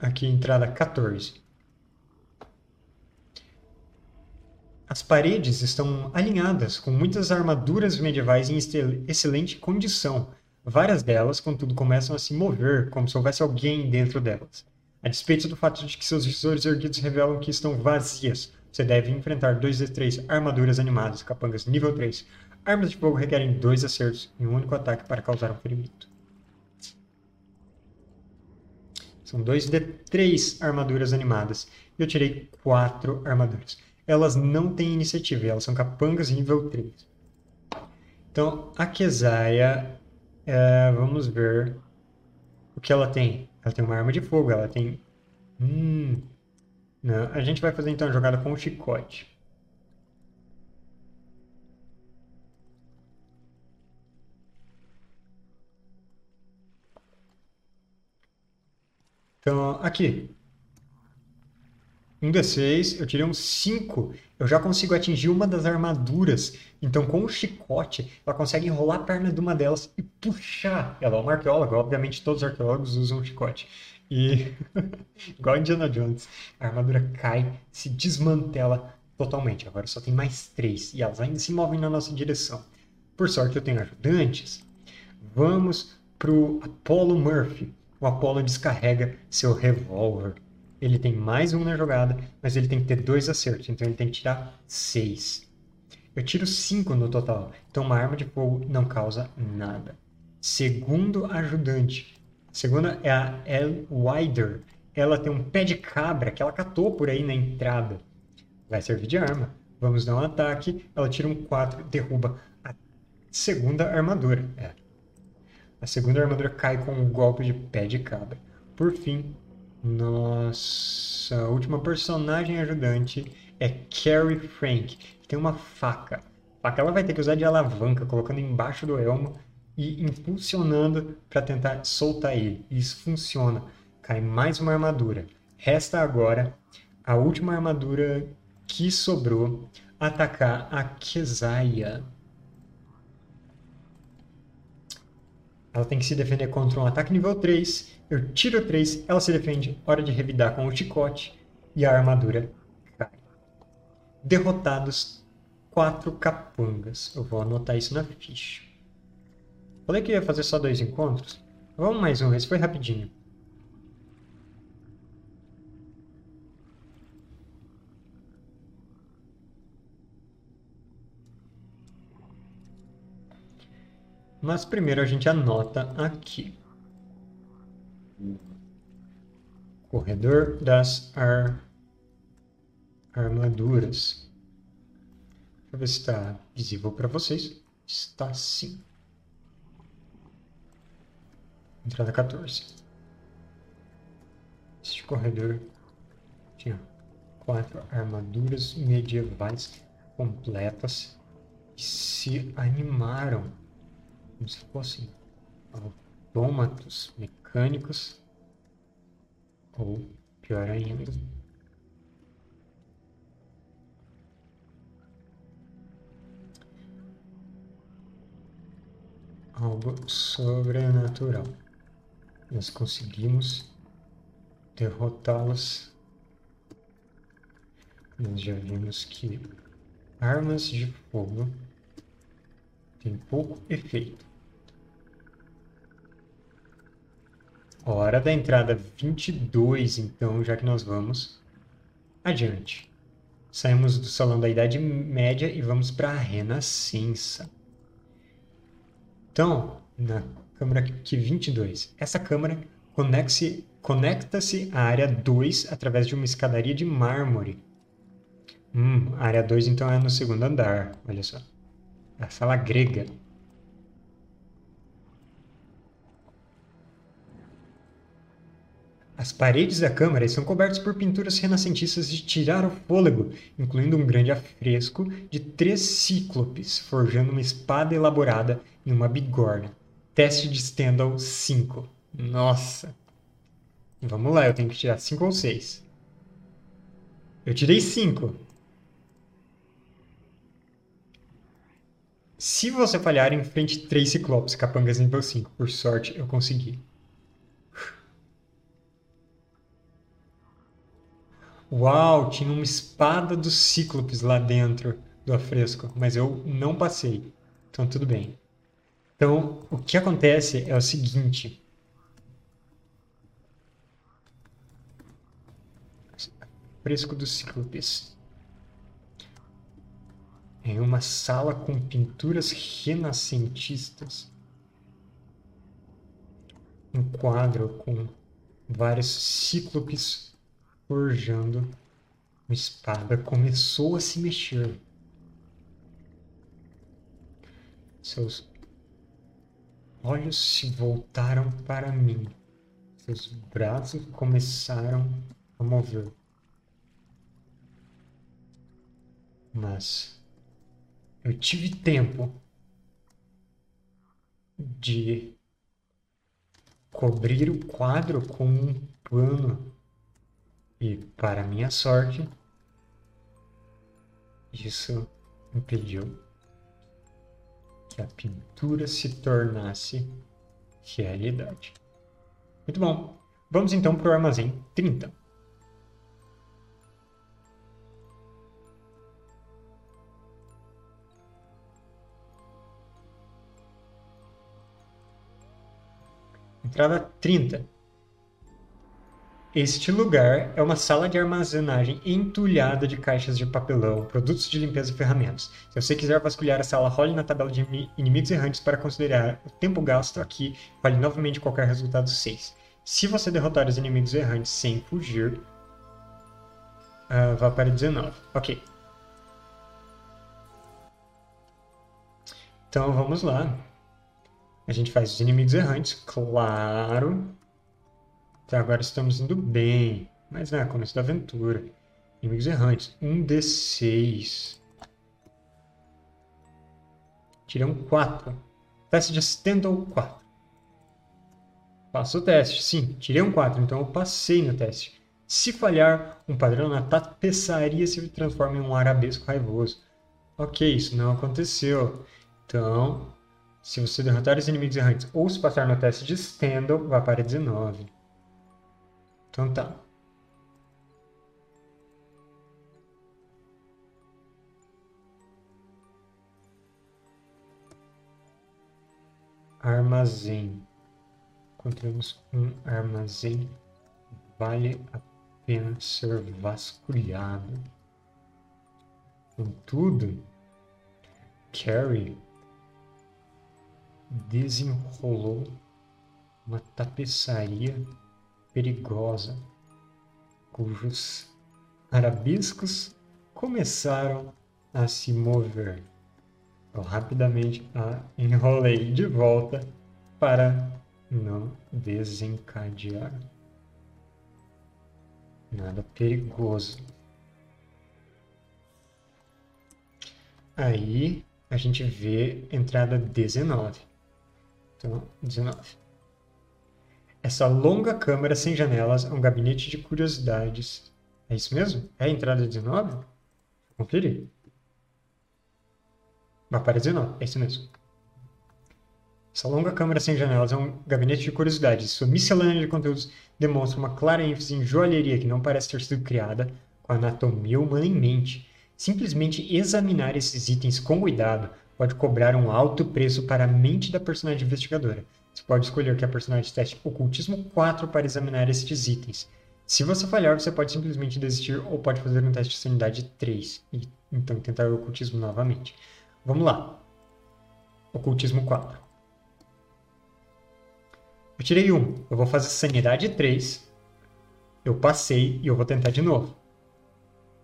Aqui, entrada 14. As paredes estão alinhadas com muitas armaduras medievais em excelente condição. Várias delas, contudo, começam a se mover como se houvesse alguém dentro delas. A despeito do fato de que seus visores erguidos revelam que estão vazias, você deve enfrentar 2 de 3 armaduras animadas, capangas nível 3. Armas de fogo requerem dois acertos em um único ataque para causar um ferimento. São 2 de 3 armaduras animadas. E eu tirei 4 armaduras. Elas não têm iniciativa, elas são capangas nível 3. Então, a Kesaia, é, vamos ver o que ela tem. Ela tem uma arma de fogo, ela tem. Hum. Não, a gente vai fazer então a jogada com o chicote. Então, aqui. Um D6, eu tirei um 5. Eu já consigo atingir uma das armaduras. Então, com o chicote, ela consegue enrolar a perna de uma delas e puxar. Ela é uma arqueóloga, obviamente todos os arqueólogos usam chicote. E, [laughs] igual Indiana Jones, a armadura cai, se desmantela totalmente. Agora só tem mais três. E elas ainda se movem na nossa direção. Por sorte, eu tenho ajudantes. Vamos pro Apollo Murphy. O Apollo descarrega seu revólver. Ele tem mais um na jogada, mas ele tem que ter dois acertos, então ele tem que tirar seis. Eu tiro cinco no total, então uma arma de fogo não causa nada. Segundo ajudante. A segunda é a El Wider. Ela tem um pé de cabra que ela catou por aí na entrada. Vai servir de arma. Vamos dar um ataque. Ela tira um 4, derruba a segunda armadura. É. A segunda armadura cai com um golpe de pé de cabra. Por fim, nossa última personagem ajudante é Carrie Frank, que tem uma faca. A faca ela vai ter que usar de alavanca, colocando embaixo do elmo e impulsionando para tentar soltar ele. Isso funciona. Cai mais uma armadura. Resta agora a última armadura que sobrou atacar a Kesaia. Ela tem que se defender contra um ataque nível 3. Eu tiro 3, ela se defende. Hora de revidar com o chicote. E a armadura cai. Derrotados quatro capangas. Eu vou anotar isso na ficha. Falei que ia fazer só dois encontros? Vamos mais um, esse foi rapidinho. Mas primeiro a gente anota aqui. Corredor das ar... armaduras. Deixa eu ver se está visível para vocês. Está sim. Entrada 14. Este corredor tinha quatro armaduras medievais completas e se animaram como se fossem autômatos mecânicos ou pior ainda algo sobrenatural nós conseguimos derrotá-los. Nós já vimos que armas de fogo têm pouco efeito. Hora da entrada 22, então, já que nós vamos adiante. Saímos do Salão da Idade Média e vamos para a Renascença. Então, na câmara q 22. Essa câmara conecta-se conecta à área 2 através de uma escadaria de mármore. Hum, a área 2 então é no segundo andar, olha só. É a sala grega. As paredes da câmara estão cobertas por pinturas renascentistas de tirar o fôlego, incluindo um grande afresco de três cíclopes forjando uma espada elaborada em uma bigorna. Teste de Stendhal 5. Nossa. Vamos lá, eu tenho que tirar 5 ou 6. Eu tirei 5. Se você falhar, enfrente 3 ciclopes, capangas nível 5. Por sorte, eu consegui. Uau, tinha uma espada dos cíclopes lá dentro do afresco, mas eu não passei. Então tudo bem. Então, o que acontece é o seguinte. Fresco dos Cíclopes. Em uma sala com pinturas renascentistas. Um quadro com vários cíclopes forjando uma espada começou a se mexer. Seus olhos se voltaram para mim. Seus braços começaram a mover. Mas eu tive tempo de cobrir o quadro com um pano e, para minha sorte, isso impediu que a pintura se tornasse realidade. Muito bom. Vamos então para o armazém 30. Entrada 30. Este lugar é uma sala de armazenagem entulhada de caixas de papelão, produtos de limpeza e ferramentas. Se você quiser vasculhar a sala, role na tabela de inimigos errantes para considerar o tempo gasto aqui. Role novamente qualquer resultado 6. Se você derrotar os inimigos errantes sem fugir, uh, vá para 19. Ok. Então vamos lá. A gente faz os inimigos errantes, claro. Até agora estamos indo bem. Mas é, começo da aventura. Inimigos errantes. Um D6. Tirei um 4. Teste de Stendhal 4. Passo o teste. Sim, tirei um 4, então eu passei no teste. Se falhar, um padrão na tapeçaria se transforma em um arabesco raivoso. Ok, isso não aconteceu. Então, se você derrotar os inimigos errantes ou se passar no teste de Stendhal, vá para 19. Então tá. Armazém. Encontramos um armazém. Vale a pena ser vasculhado. Contudo, Carrie desenrolou uma tapeçaria perigosa, cujos arabiscos começaram a se mover. Eu rapidamente a enrolei de volta para não desencadear nada perigoso. Aí a gente vê entrada 19. Então, 19. Essa longa câmara sem janelas é um gabinete de curiosidades. É isso mesmo? É a entrada 19? Vou conferir. Vai para 19, é isso mesmo. Essa longa câmara sem janelas é um gabinete de curiosidades. Sua miscelânea de conteúdos demonstra uma clara ênfase em joalheria que não parece ter sido criada com a anatomia humana em mente. Simplesmente examinar esses itens com cuidado pode cobrar um alto preço para a mente da personagem investigadora. Você pode escolher que a personagem teste Ocultismo 4 para examinar estes itens. Se você falhar, você pode simplesmente desistir ou pode fazer um teste de sanidade 3 e então tentar o ocultismo novamente. Vamos lá. Ocultismo 4. Eu tirei 1. Eu vou fazer sanidade 3. Eu passei e eu vou tentar de novo.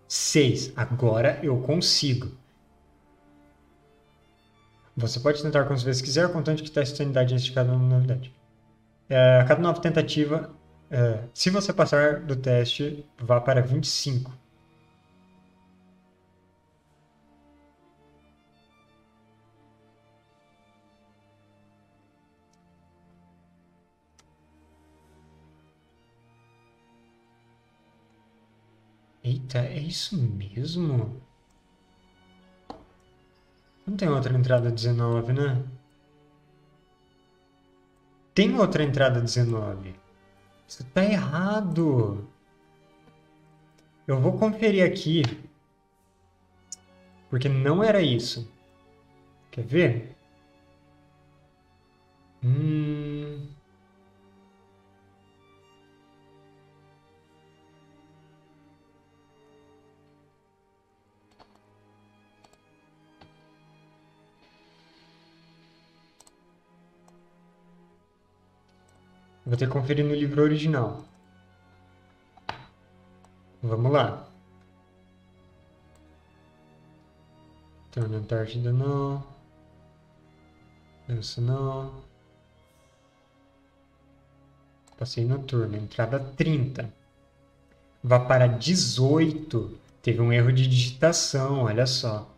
6. Agora eu consigo. Você pode tentar quantas vezes quiser, contanto que teste sanidade antes de cada novidade. É, a cada nova tentativa, é, se você passar do teste, vá para 25. Eita, é isso mesmo? Não tem outra entrada 19, né? Tem outra entrada 19. Isso tá errado. Eu vou conferir aqui. Porque não era isso. Quer ver? Hum... Vou ter que conferir no livro original. Vamos lá. Então, na Antártida não. Essa não. Passei noturno. Entrada 30. Vá para 18. Teve um erro de digitação, olha só.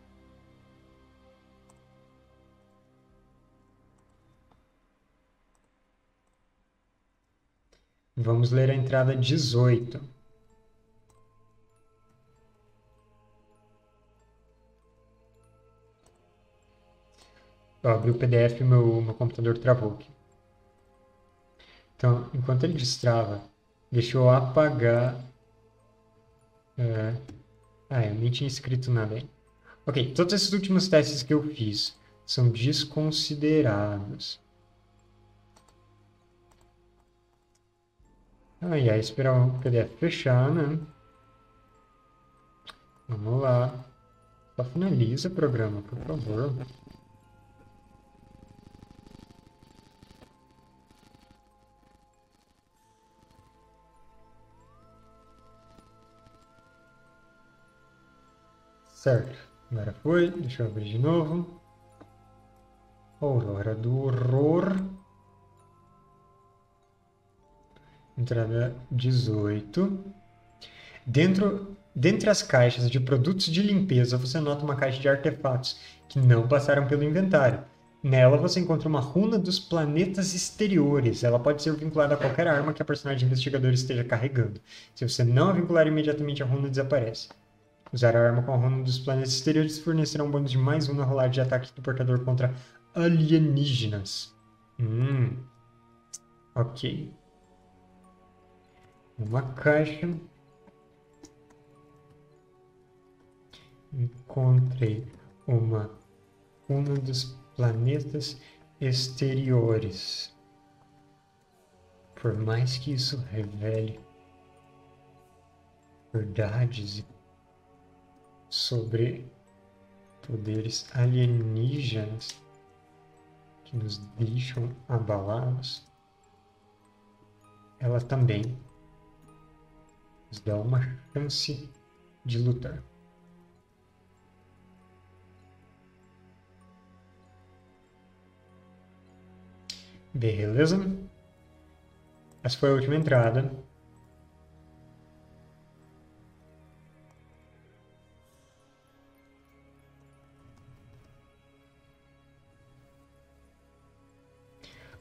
Vamos ler a entrada 18. Eu abri o PDF e meu, meu computador travou aqui. Então, enquanto ele destrava, deixa eu apagar... É... Ah, eu nem tinha escrito nada aí. Ok, todos esses últimos testes que eu fiz são desconsiderados. E aí esperar o PDF fechar, né? Vamos lá. Só finaliza o programa, por favor. Certo. Agora foi. Deixa eu abrir de novo. Aurora do Horror. Entrada 18. Dentro, dentre as caixas de produtos de limpeza, você nota uma caixa de artefatos que não passaram pelo inventário. Nela você encontra uma runa dos planetas exteriores. Ela pode ser vinculada a qualquer arma que a personagem investigador esteja carregando. Se você não a vincular imediatamente, a runa desaparece. Usar a arma com a runa dos planetas exteriores fornecerá um bônus de mais um na rolagem de ataque do portador contra alienígenas. Hum. Ok. Uma caixa. Encontrei uma runa dos planetas exteriores. Por mais que isso revele verdades sobre poderes alienígenas que nos deixam abalados, ela também dá uma chance de lutar. Beleza? Essa foi a última entrada.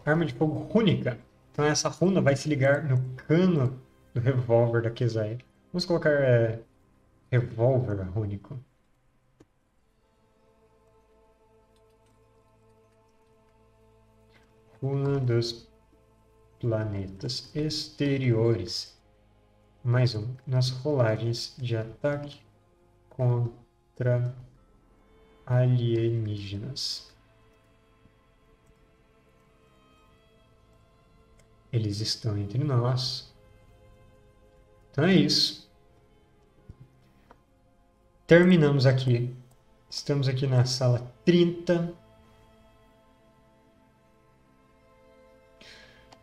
Arma de fogo rúnica. Então essa runa vai se ligar no cano do revólver da Kezai. Vamos colocar é, revólver rúnico. Runa dos planetas exteriores. Mais um. Nas rolagens de ataque contra alienígenas. Eles estão entre nós. Então é isso. Terminamos aqui. Estamos aqui na sala 30.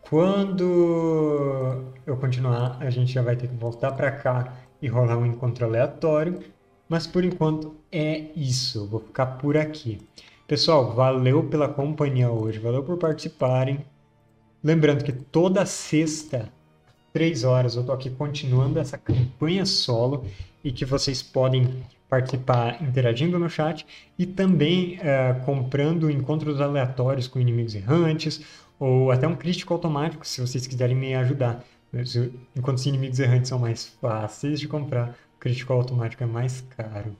Quando eu continuar, a gente já vai ter que voltar para cá e rolar um encontro aleatório. Mas por enquanto é isso. Vou ficar por aqui. Pessoal, valeu pela companhia hoje. Valeu por participarem. Lembrando que toda sexta, três horas, eu tô aqui continuando essa campanha solo e que vocês podem participar interagindo no chat e também uh, comprando encontros aleatórios com inimigos errantes ou até um crítico automático, se vocês quiserem me ajudar. Enquanto os inimigos errantes são mais fáceis de comprar, o crítico automático é mais caro.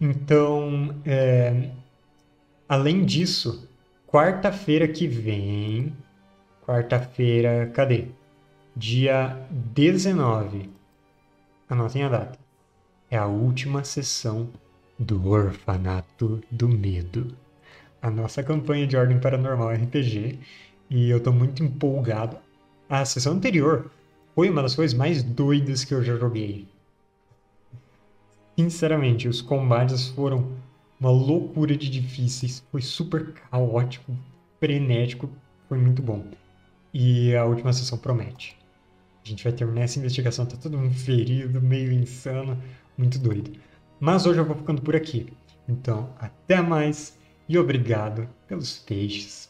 Então, é, além disso, quarta-feira que vem. Quarta-feira, cadê? Dia 19. Anotem a data. É a última sessão do Orfanato do Medo. A nossa campanha de Ordem Paranormal RPG. E eu tô muito empolgado. A sessão anterior foi uma das coisas mais doidas que eu já joguei. Sinceramente, os combates foram uma loucura de difíceis, foi super caótico, frenético, foi muito bom. E a última sessão promete. A gente vai terminar essa investigação, tá todo mundo ferido, meio insano, muito doido. Mas hoje eu vou ficando por aqui. Então, até mais e obrigado pelos peixes.